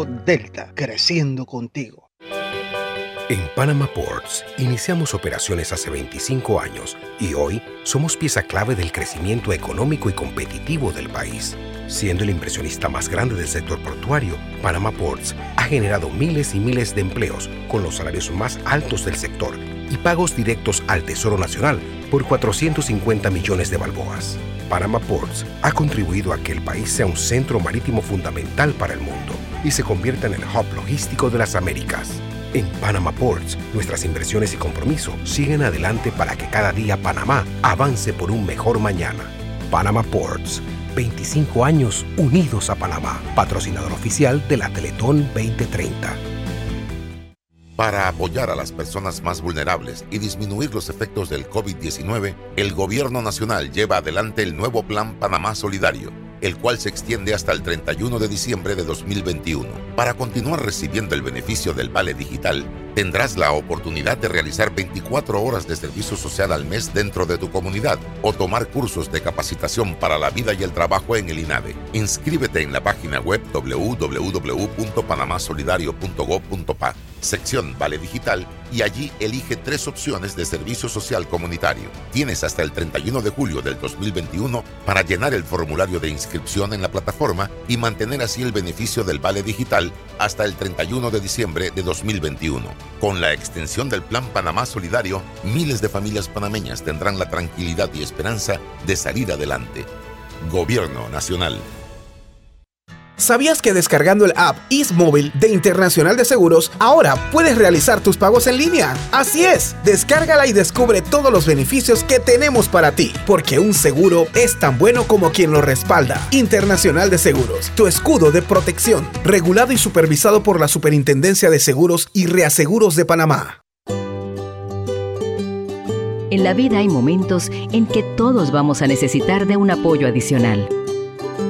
Delta, creciendo contigo. En Panama Ports iniciamos operaciones hace 25 años y hoy somos pieza clave del crecimiento económico y competitivo del país. Siendo el inversionista más grande del sector portuario, Panama Ports ha generado miles y miles de empleos con los salarios más altos del sector y pagos directos al Tesoro Nacional por 450 millones de balboas. Panama Ports ha contribuido a que el país sea un centro marítimo fundamental para el mundo y se convierta en el hub logístico de las Américas. En Panama Ports, nuestras inversiones y compromiso siguen adelante para que cada día Panamá avance por un mejor mañana. Panama Ports, 25 años unidos a Panamá, patrocinador oficial de la Teletón 2030. Para apoyar a las personas más vulnerables y disminuir los efectos del COVID-19, el Gobierno Nacional lleva adelante el nuevo Plan Panamá Solidario, el cual se extiende hasta el 31 de diciembre de 2021. Para continuar recibiendo el beneficio del Vale Digital, tendrás la oportunidad de realizar 24 horas de servicio social al mes dentro de tu comunidad o tomar cursos de capacitación para la vida y el trabajo en el INADE. Inscríbete en la página web www.panamasolidario.gov.pa, sección Vale Digital, y allí elige tres opciones de servicio social comunitario. Tienes hasta el 31 de julio del 2021 para llenar el formulario de inscripción en la plataforma y mantener así el beneficio del Vale Digital hasta el 31 de diciembre de 2021. Con la extensión del Plan Panamá Solidario, miles de familias panameñas tendrán la tranquilidad y esperanza de salir adelante. Gobierno Nacional. ¿Sabías que descargando el app Móvil de Internacional de Seguros, ahora puedes realizar tus pagos en línea? Así es, descárgala y descubre todos los beneficios que tenemos para ti, porque un seguro es tan bueno como quien lo respalda. Internacional de Seguros, tu escudo de protección, regulado y supervisado por la Superintendencia de Seguros y Reaseguros de Panamá. En la vida hay momentos en que todos vamos a necesitar de un apoyo adicional.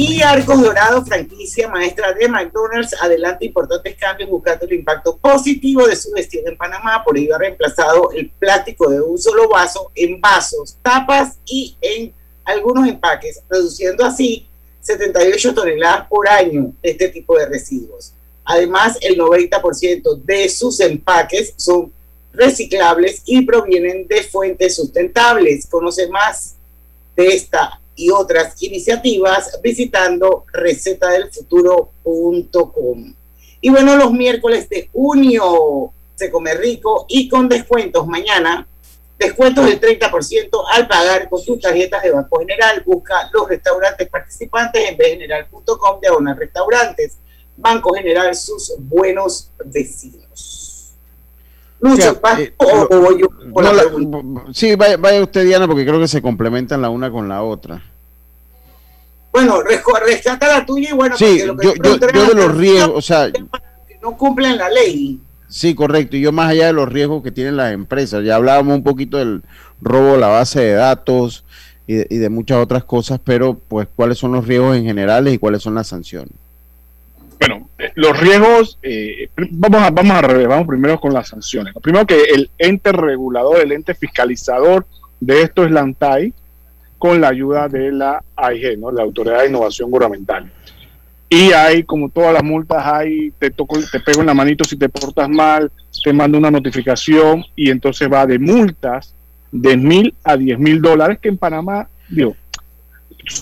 Y Arcos Dorado, franquicia maestra de McDonald's, adelanta importantes cambios buscando el impacto positivo de su gestión en Panamá. Por ello ha reemplazado el plástico de un solo vaso en vasos, tapas y en algunos empaques, reduciendo así 78 toneladas por año de este tipo de residuos. Además, el 90% de sus empaques son reciclables y provienen de fuentes sustentables. Conoce más de esta y otras iniciativas visitando recetadelfuturo.com. Y bueno, los miércoles de junio se come rico y con descuentos mañana. Descuentos del 30% al pagar con tus tarjetas de Banco General. Busca los restaurantes participantes en bgeneral.com diagonal restaurantes. Banco General, sus buenos vecinos. Lucho, eh, sí, vaya, vaya, usted, Diana, porque creo que se complementan la una con la otra. Bueno, rescata la tuya y bueno, sí, yo, yo, de los riesgos, o sea, no cumplen la ley. Sí, correcto. Y yo más allá de los riesgos que tienen las empresas, ya hablábamos un poquito del robo de la base de datos y de, y de muchas otras cosas, pero pues cuáles son los riesgos en general y cuáles son las sanciones. Los riesgos, eh, vamos, a, vamos, a, vamos primero con las sanciones. Primero que el ente regulador, el ente fiscalizador de esto es la ANTAI, con la ayuda de la AIG, ¿no? la Autoridad de Innovación Gubernamental. Y hay, como todas las multas, hay, te, toco, te pego en la manito si te portas mal, te mando una notificación y entonces va de multas de mil a diez mil dólares, que en Panamá, digo,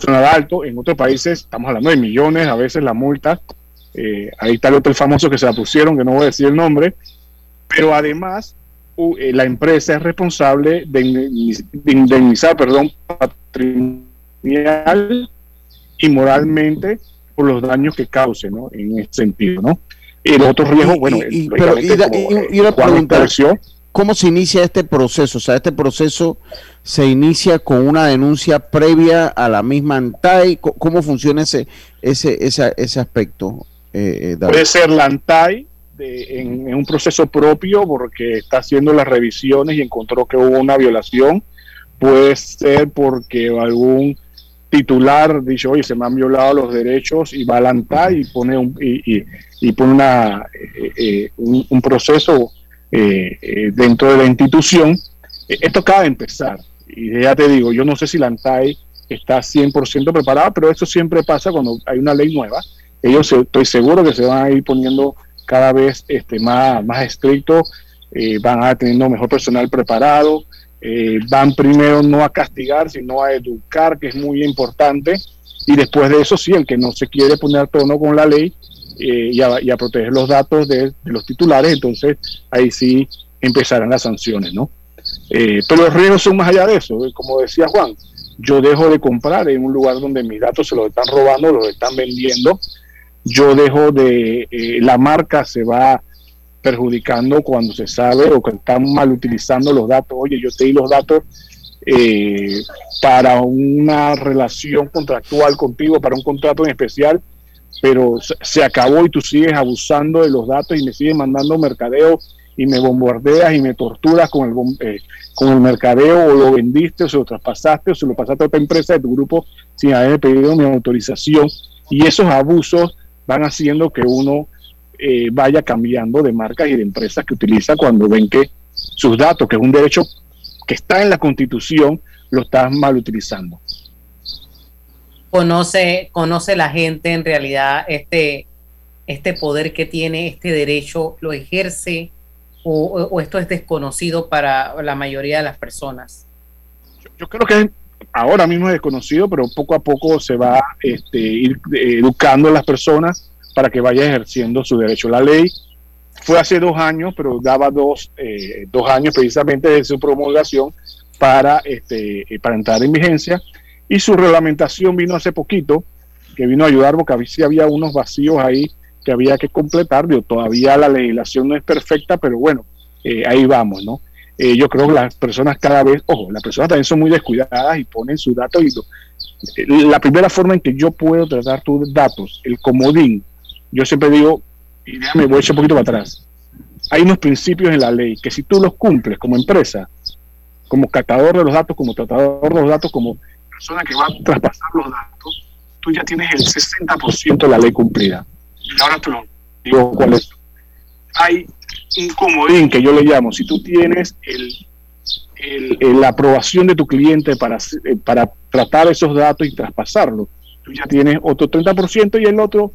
nada alto, en otros países estamos hablando de millones, a veces la multa, eh, ahí está el otro famoso que se la pusieron, que no voy a decir el nombre, pero además eh, la empresa es responsable de, indemnizar, perdón, patrimonial y moralmente por los daños que cause, ¿no? En ese sentido, ¿no? Y el otro riesgo, bueno, y, pero, y, ¿cómo se inicia este proceso? O sea, este proceso se inicia con una denuncia previa a la misma ANTAI. ¿Cómo funciona ese, ese, ese, ese aspecto? Eh, eh Puede ser la ANTAI, en, un proceso propio porque está haciendo las revisiones y encontró que hubo una violación. Puede ser porque algún titular dice, oye, se me han violado los derechos y va a lanzar y pone un, y, y, pone una, eh, eh, un, proceso eh, dentro de la institución. Esto acaba de empezar. Y ya te digo, yo no sé si la ANTAI está 100% preparada, pero eso siempre pasa cuando hay una ley nueva. Ellos estoy seguro que se van a ir poniendo cada vez este, más, más estricto, eh, van a teniendo mejor personal preparado, eh, van primero no a castigar, sino a educar, que es muy importante, y después de eso sí, el que no se quiere poner tono con la ley eh, y, a, proteger los datos de, los titulares, entonces ahí sí empezarán las sanciones, ¿no? pero los riesgos son más allá de eso, como decía Juan, yo dejo de comprar en un lugar donde mis datos se los están robando, los están vendiendo, yo dejo de, eh, la marca se va perjudicando cuando se sabe o que están mal utilizando los datos. Oye, yo te di los datos eh, para una relación contractual contigo, para un contrato en especial, pero se acabó y tú sigues abusando de los datos y me sigues mandando mercadeo y me bombardeas y me torturas con el, eh, con el mercadeo o lo vendiste o se lo traspasaste o se lo pasaste a otra empresa de tu grupo sin haber pedido mi autorización y esos abusos van haciendo que uno eh, vaya cambiando de marcas y de empresas que utiliza cuando ven que sus datos, que es un derecho que está en la constitución, lo están mal utilizando. Conoce, conoce la gente en realidad este, este poder que tiene, este derecho, lo ejerce o, o- o esto es desconocido para la mayoría de las personas. Yo creo que ahora mismo es desconocido, pero poco a poco se va este, ir eh, educando a las personas para que vayan ejerciendo su derecho. La ley fue hace dos años, pero daba dos, eh, dos años precisamente de su promulgación para, este, eh, para entrar en vigencia y su reglamentación vino hace poquito, que vino a ayudar porque sí había unos vacíos ahí que había que completar. Digo, todavía la legislación no es perfecta, pero bueno, eh, ahí vamos, ¿no? Eh, yo creo que las personas cada vez, ojo, las personas también son muy descuidadas y ponen sus datos. Y lo- eh, la primera forma en que yo puedo tratar tus datos, el comodín, yo siempre digo, y déjame, voy a echar un poquito para atrás. Hay unos principios en la ley que si tú los cumples como empresa, como catador de los datos, como tratador de los datos, como persona que va a traspasar los datos, tú ya tienes el 60% de la ley cumplida. Y ahora te lo digo cuál es. Hay un comodín que yo le llamo, si tú tienes el, el- el- la aprobación de tu cliente para, eh, para tratar esos datos y traspasarlos, tú ya tienes otro 30% y el otro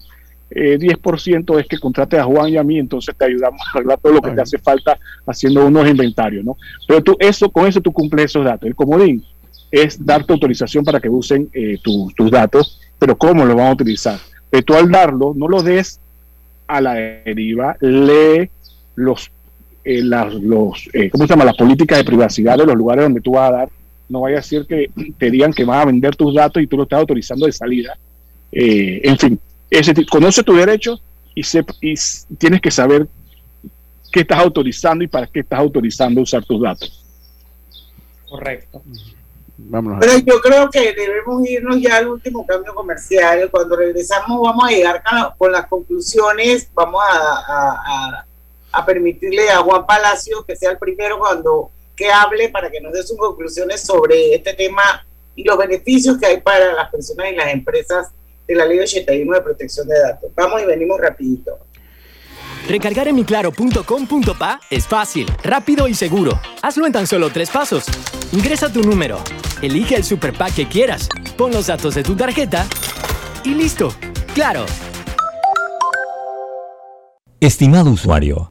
eh, 10% es que contrates a Juan y a mí, entonces te ayudamos a arreglar todo lo que te hace falta haciendo unos inventarios, ¿no? Pero tú, eso, con eso tú cumples esos datos. El comodín es darte autorización para que usen eh, tu- tus datos, pero ¿cómo lo van a utilizar? Pero tú al darlo, no lo des a la deriva, lee los, eh, las, los eh, ¿cómo se llama? Las políticas de privacidad de los lugares donde tú vas a dar. No vaya a ser que te digan que vas a vender tus datos y tú lo estás autorizando de salida. Eh, en fin, ese, conoce tus derechos y, sep- y tienes que saber qué estás autorizando y para qué estás autorizando usar tus datos. Correcto. Vámonos. Pero yo creo que debemos irnos ya al último cambio comercial. Cuando regresamos vamos a llegar con, la- con las conclusiones. Vamos a, a- a- a permitirle a Juan Palacio que sea el primero cuando que hable para que nos dé sus conclusiones sobre este tema y los beneficios que hay para las personas y las empresas de la ley 81 de protección de datos. Vamos y venimos rapidito. Recargar en miclaro.com.pa es fácil, rápido y seguro. Hazlo en tan solo tres pasos. Ingresa tu número, elige el super pack que quieras, pon los datos de tu tarjeta y listo. ¡Claro! Estimado usuario,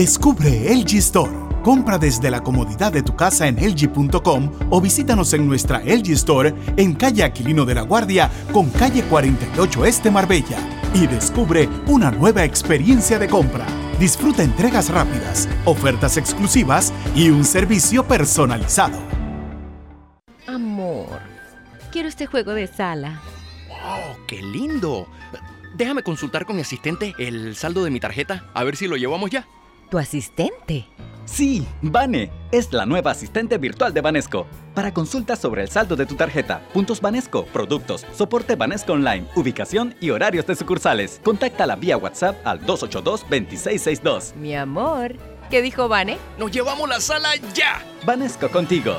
Descubre LG Store. Compra desde la comodidad de tu casa en LG.com o visítanos en nuestra LG Store en calle Aquilino de la Guardia con calle 48 Este Marbella y descubre una nueva experiencia de compra. Disfruta entregas rápidas, ofertas exclusivas y un servicio personalizado. Amor, quiero este juego de sala. ¡Oh, qué lindo! Déjame consultar con mi asistente el saldo de mi tarjeta, a ver si lo llevamos ya. ¿Tu asistente? Sí, Vane es la nueva asistente virtual de Banesco. Para consultas sobre el saldo de tu tarjeta, puntos Banesco, productos, soporte Banesco Online, ubicación y horarios de sucursales, contáctala vía WhatsApp al 282-2662. Mi amor, ¿qué dijo Vane? ¡Nos llevamos la sala ya! Banesco contigo.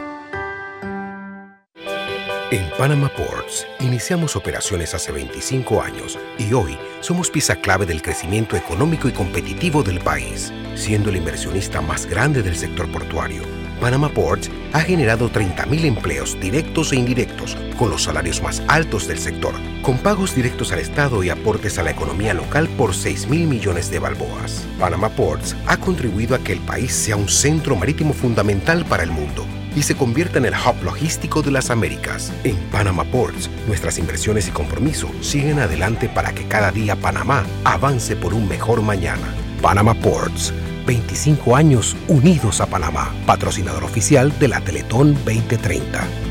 En Panama Ports iniciamos operaciones hace 25 años y hoy somos pieza clave del crecimiento económico y competitivo del país, siendo el inversionista más grande del sector portuario. Panama Ports ha generado 30.000 empleos directos e indirectos, con los salarios más altos del sector, con pagos directos al Estado y aportes a la economía local por 6 mil millones de balboas. Panama Ports ha contribuido a que el país sea un centro marítimo fundamental para el mundo y se convierta en el hub logístico de las Américas. En Panama Ports, nuestras inversiones y compromiso siguen adelante para que cada día Panamá avance por un mejor mañana. Panama Ports, 25 años unidos a Panamá, patrocinador oficial de la Teletón 2030.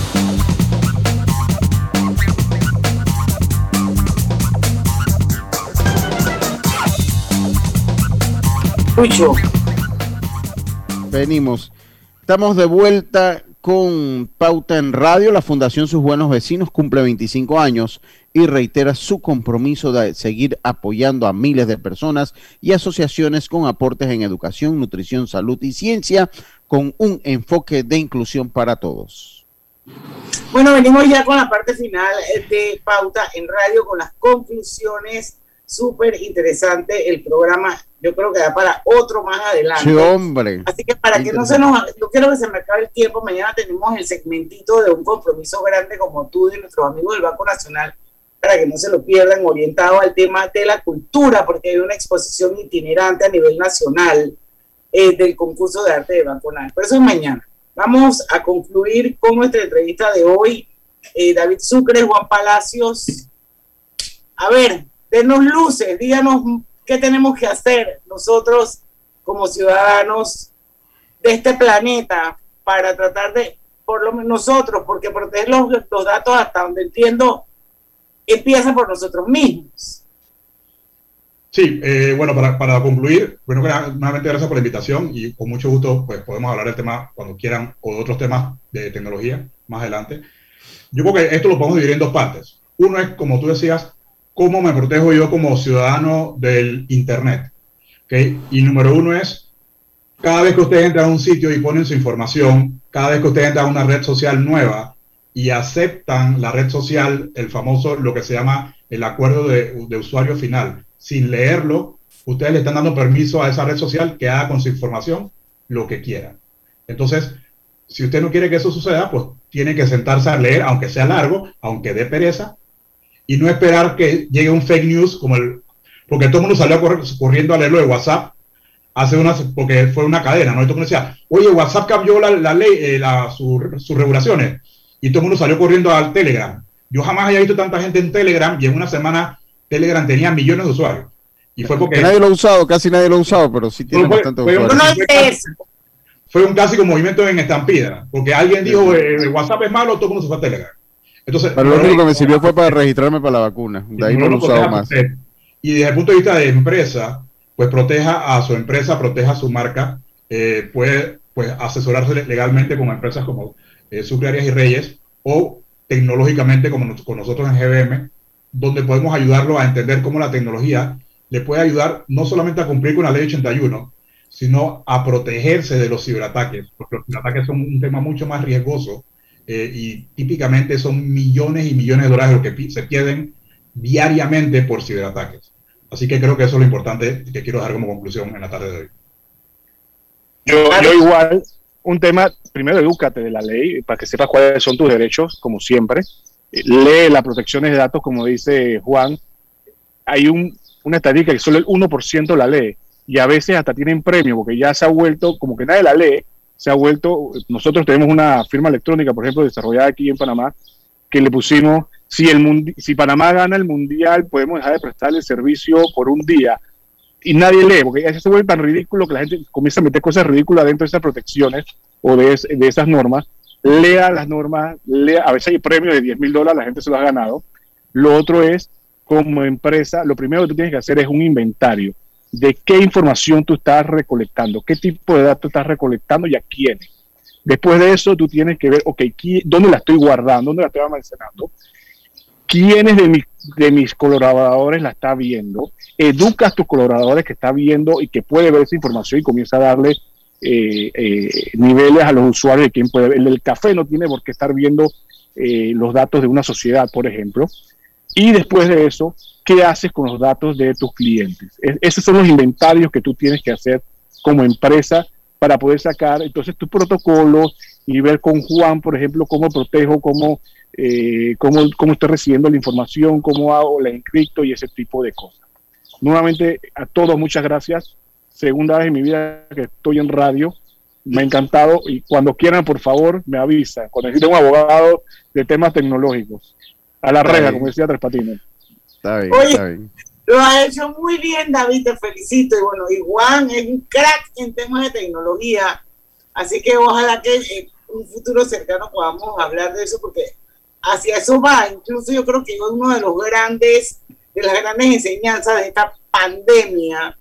Venimos. Estamos de vuelta con Pauta en Radio. La Fundación Sus Buenos Vecinos cumple 25 años y reitera su compromiso de seguir apoyando a miles de personas y asociaciones con aportes en educación, nutrición, salud y ciencia con un enfoque de inclusión para todos. Bueno, venimos ya con la parte final de Pauta en Radio, con las conclusiones. Súper interesante el programa yo creo que da para otro más adelante. Sí, hombre. Así que para que no se nos, no quiero que se me acabe el tiempo, mañana tenemos el segmentito de un compromiso grande como tú y nuestros amigos del Banco Nacional, para que no se lo pierdan, orientado al tema de la cultura, porque hay una exposición itinerante a nivel nacional eh, del concurso de arte de Banco Nacional. Pero eso es mañana. Vamos a concluir con nuestra entrevista de hoy. Eh, David Sucre, Juan Palacios. A ver, denos luces, díganos ¿Qué tenemos que hacer nosotros como ciudadanos de este planeta para tratar de, por lo menos nosotros, porque proteger los, los datos hasta donde entiendo, empieza por nosotros mismos? Sí, eh, bueno, para, para, concluir, bueno, nuevamente gracias por la invitación y con mucho gusto pues podemos hablar del tema cuando quieran o de otros temas de tecnología más adelante. Yo creo que esto lo podemos dividir en dos partes. Uno es, como tú decías, cómo me protejo yo como ciudadano del Internet. ¿okay? Y número uno es, cada vez que usted entra a un sitio y ponen su información, cada vez que usted entra a una red social nueva y aceptan la red social, el famoso, lo que se llama el acuerdo de, de usuario final, sin leerlo, ustedes le están dando permiso a esa red social que haga con su información lo que quiera. Entonces, si usted no quiere que eso suceda, pues tiene que sentarse a leer, aunque sea largo, aunque dé pereza, y no esperar que llegue un fake news como el, porque todo el mundo salió corriendo a leerlo de WhatsApp hace unas, porque fue una cadena, ¿no? Y todo el mundo decía, oye, WhatsApp cambió la, la ley, eh, la, sus regulaciones, y todo el mundo salió corriendo al Telegram. Yo jamás había visto tanta gente en Telegram y en una semana Telegram tenía millones de usuarios. Y fue porque... nadie lo ha usado, casi nadie lo ha usado, pero sí tiene bastante fue, usuarios. Fue, un clásico movimiento en estampida, porque alguien dijo, eh, WhatsApp es malo, todo el mundo se fue a Telegram. Entonces, lo único que me sirvió fue para registrarme para la vacuna. De ahí no lo he usado más. Y desde el punto de vista de empresa, pues proteja a su empresa, proteja a su marca, eh, puede pues, asesorarse legalmente con empresas como eh, Sucre y Reyes o tecnológicamente como con nosotros en GBM, donde podemos ayudarlo a entender cómo la tecnología le puede ayudar no solamente a cumplir con la ley 81, sino a protegerse de los ciberataques, porque los ciberataques son un tema mucho más riesgoso eh, y típicamente son millones y millones de dólares lo que se pierden diariamente por ciberataques. Así que creo que eso es lo importante que quiero dejar como conclusión en la tarde de hoy. Yo, yo igual, un tema, primero edúcate de la ley para que sepas cuáles son tus derechos, como siempre. Lee las protecciones de datos, como dice Juan. Hay un, una estadística que solo el 1% la lee y a veces hasta tienen premio porque ya se ha vuelto como que nadie la lee se ha vuelto, nosotros tenemos una firma electrónica, por ejemplo, desarrollada aquí en Panamá, que le pusimos, si, el si Panamá gana el mundial, podemos dejar de prestarle servicio por un día. Y nadie lee, porque eso se vuelve tan ridículo que la gente comienza a meter cosas ridículas dentro de esas protecciones o de, de esas normas. Lea las normas, lea, a veces hay premios de 10 mil dólares, la gente se lo ha ganado. Lo otro es, como empresa, lo primero que tú tienes que hacer es un inventario de qué información tú estás recolectando, qué tipo de datos estás recolectando y a quiénes. Después de eso, tú tienes que ver, ok, ¿dónde la estoy guardando? ¿Dónde la estoy almacenando? ¿Quiénes de, de mis colaboradores la está viendo? Educas a tus colaboradores que está viendo y que puede ver esa información y comienza a darle eh, eh, niveles a los usuarios de quién puede ver. El del café no tiene por qué estar viendo eh, los datos de una sociedad, por ejemplo. Y después de eso, ¿qué haces con los datos de tus clientes? esos son los inventarios que tú tienes que hacer como empresa para poder sacar entonces tus protocolos y ver con Juan, por ejemplo, cómo protejo, cómo, eh, cómo, cómo estoy recibiendo la información, cómo hago la encripto y ese tipo de cosas. Nuevamente, a todos muchas gracias. Segunda vez en mi vida que estoy en radio. Me ha encantado y cuando quieran, por favor, me avisan. Cuando necesiten un abogado de temas tecnológicos. A la reja, como decía Tres Patines. Está bien, Oye, está bien. Lo has hecho muy bien, David, te felicito. Y bueno, y Juan es un crack en temas de tecnología. Así que ojalá que en un futuro cercano podamos hablar de eso, porque hacia eso va. Incluso yo creo que uno de los grandes, de las grandes enseñanzas de esta pandemia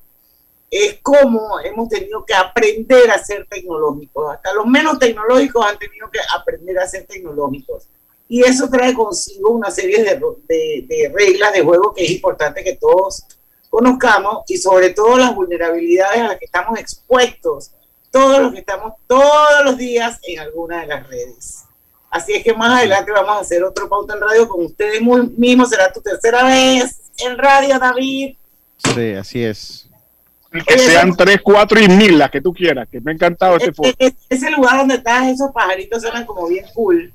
es cómo hemos tenido que aprender a ser tecnológicos. Hasta los menos tecnológicos han tenido que aprender a ser tecnológicos. Y eso trae consigo una serie de, de, de reglas de juego que es importante que todos conozcamos y sobre todo las vulnerabilidades a las que estamos expuestos todos los que estamos todos los días en alguna de las redes. Así es que más adelante vamos a hacer otro pauta en radio con ustedes muy- mismos. Será tu tercera vez en radio, David. Sí, así es. Que sean tres, cuatro y mil las que tú quieras, que me ha encantado este foro. Es- ese lugar donde estás, esos pajaritos suenan como bien cool.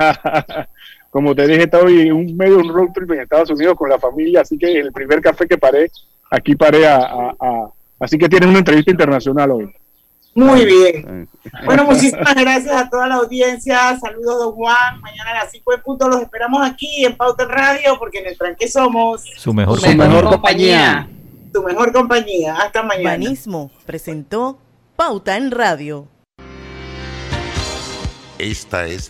Como te dije, estaba en un medio de un road trip en Estados Unidos con la familia, así que el primer café que paré, aquí paré a... a- a- así que tienes una entrevista internacional hoy. Muy bien. Bueno, muchísimas gracias a toda la audiencia. Saludos, don Juan. Mañana a las 5 en punto los esperamos aquí en Pauta en Radio, porque en el tranque somos Su mejor Su mejor compañía. tu mejor compañía. Hasta mañana. Banismo presentó Pauta en Radio. Esta es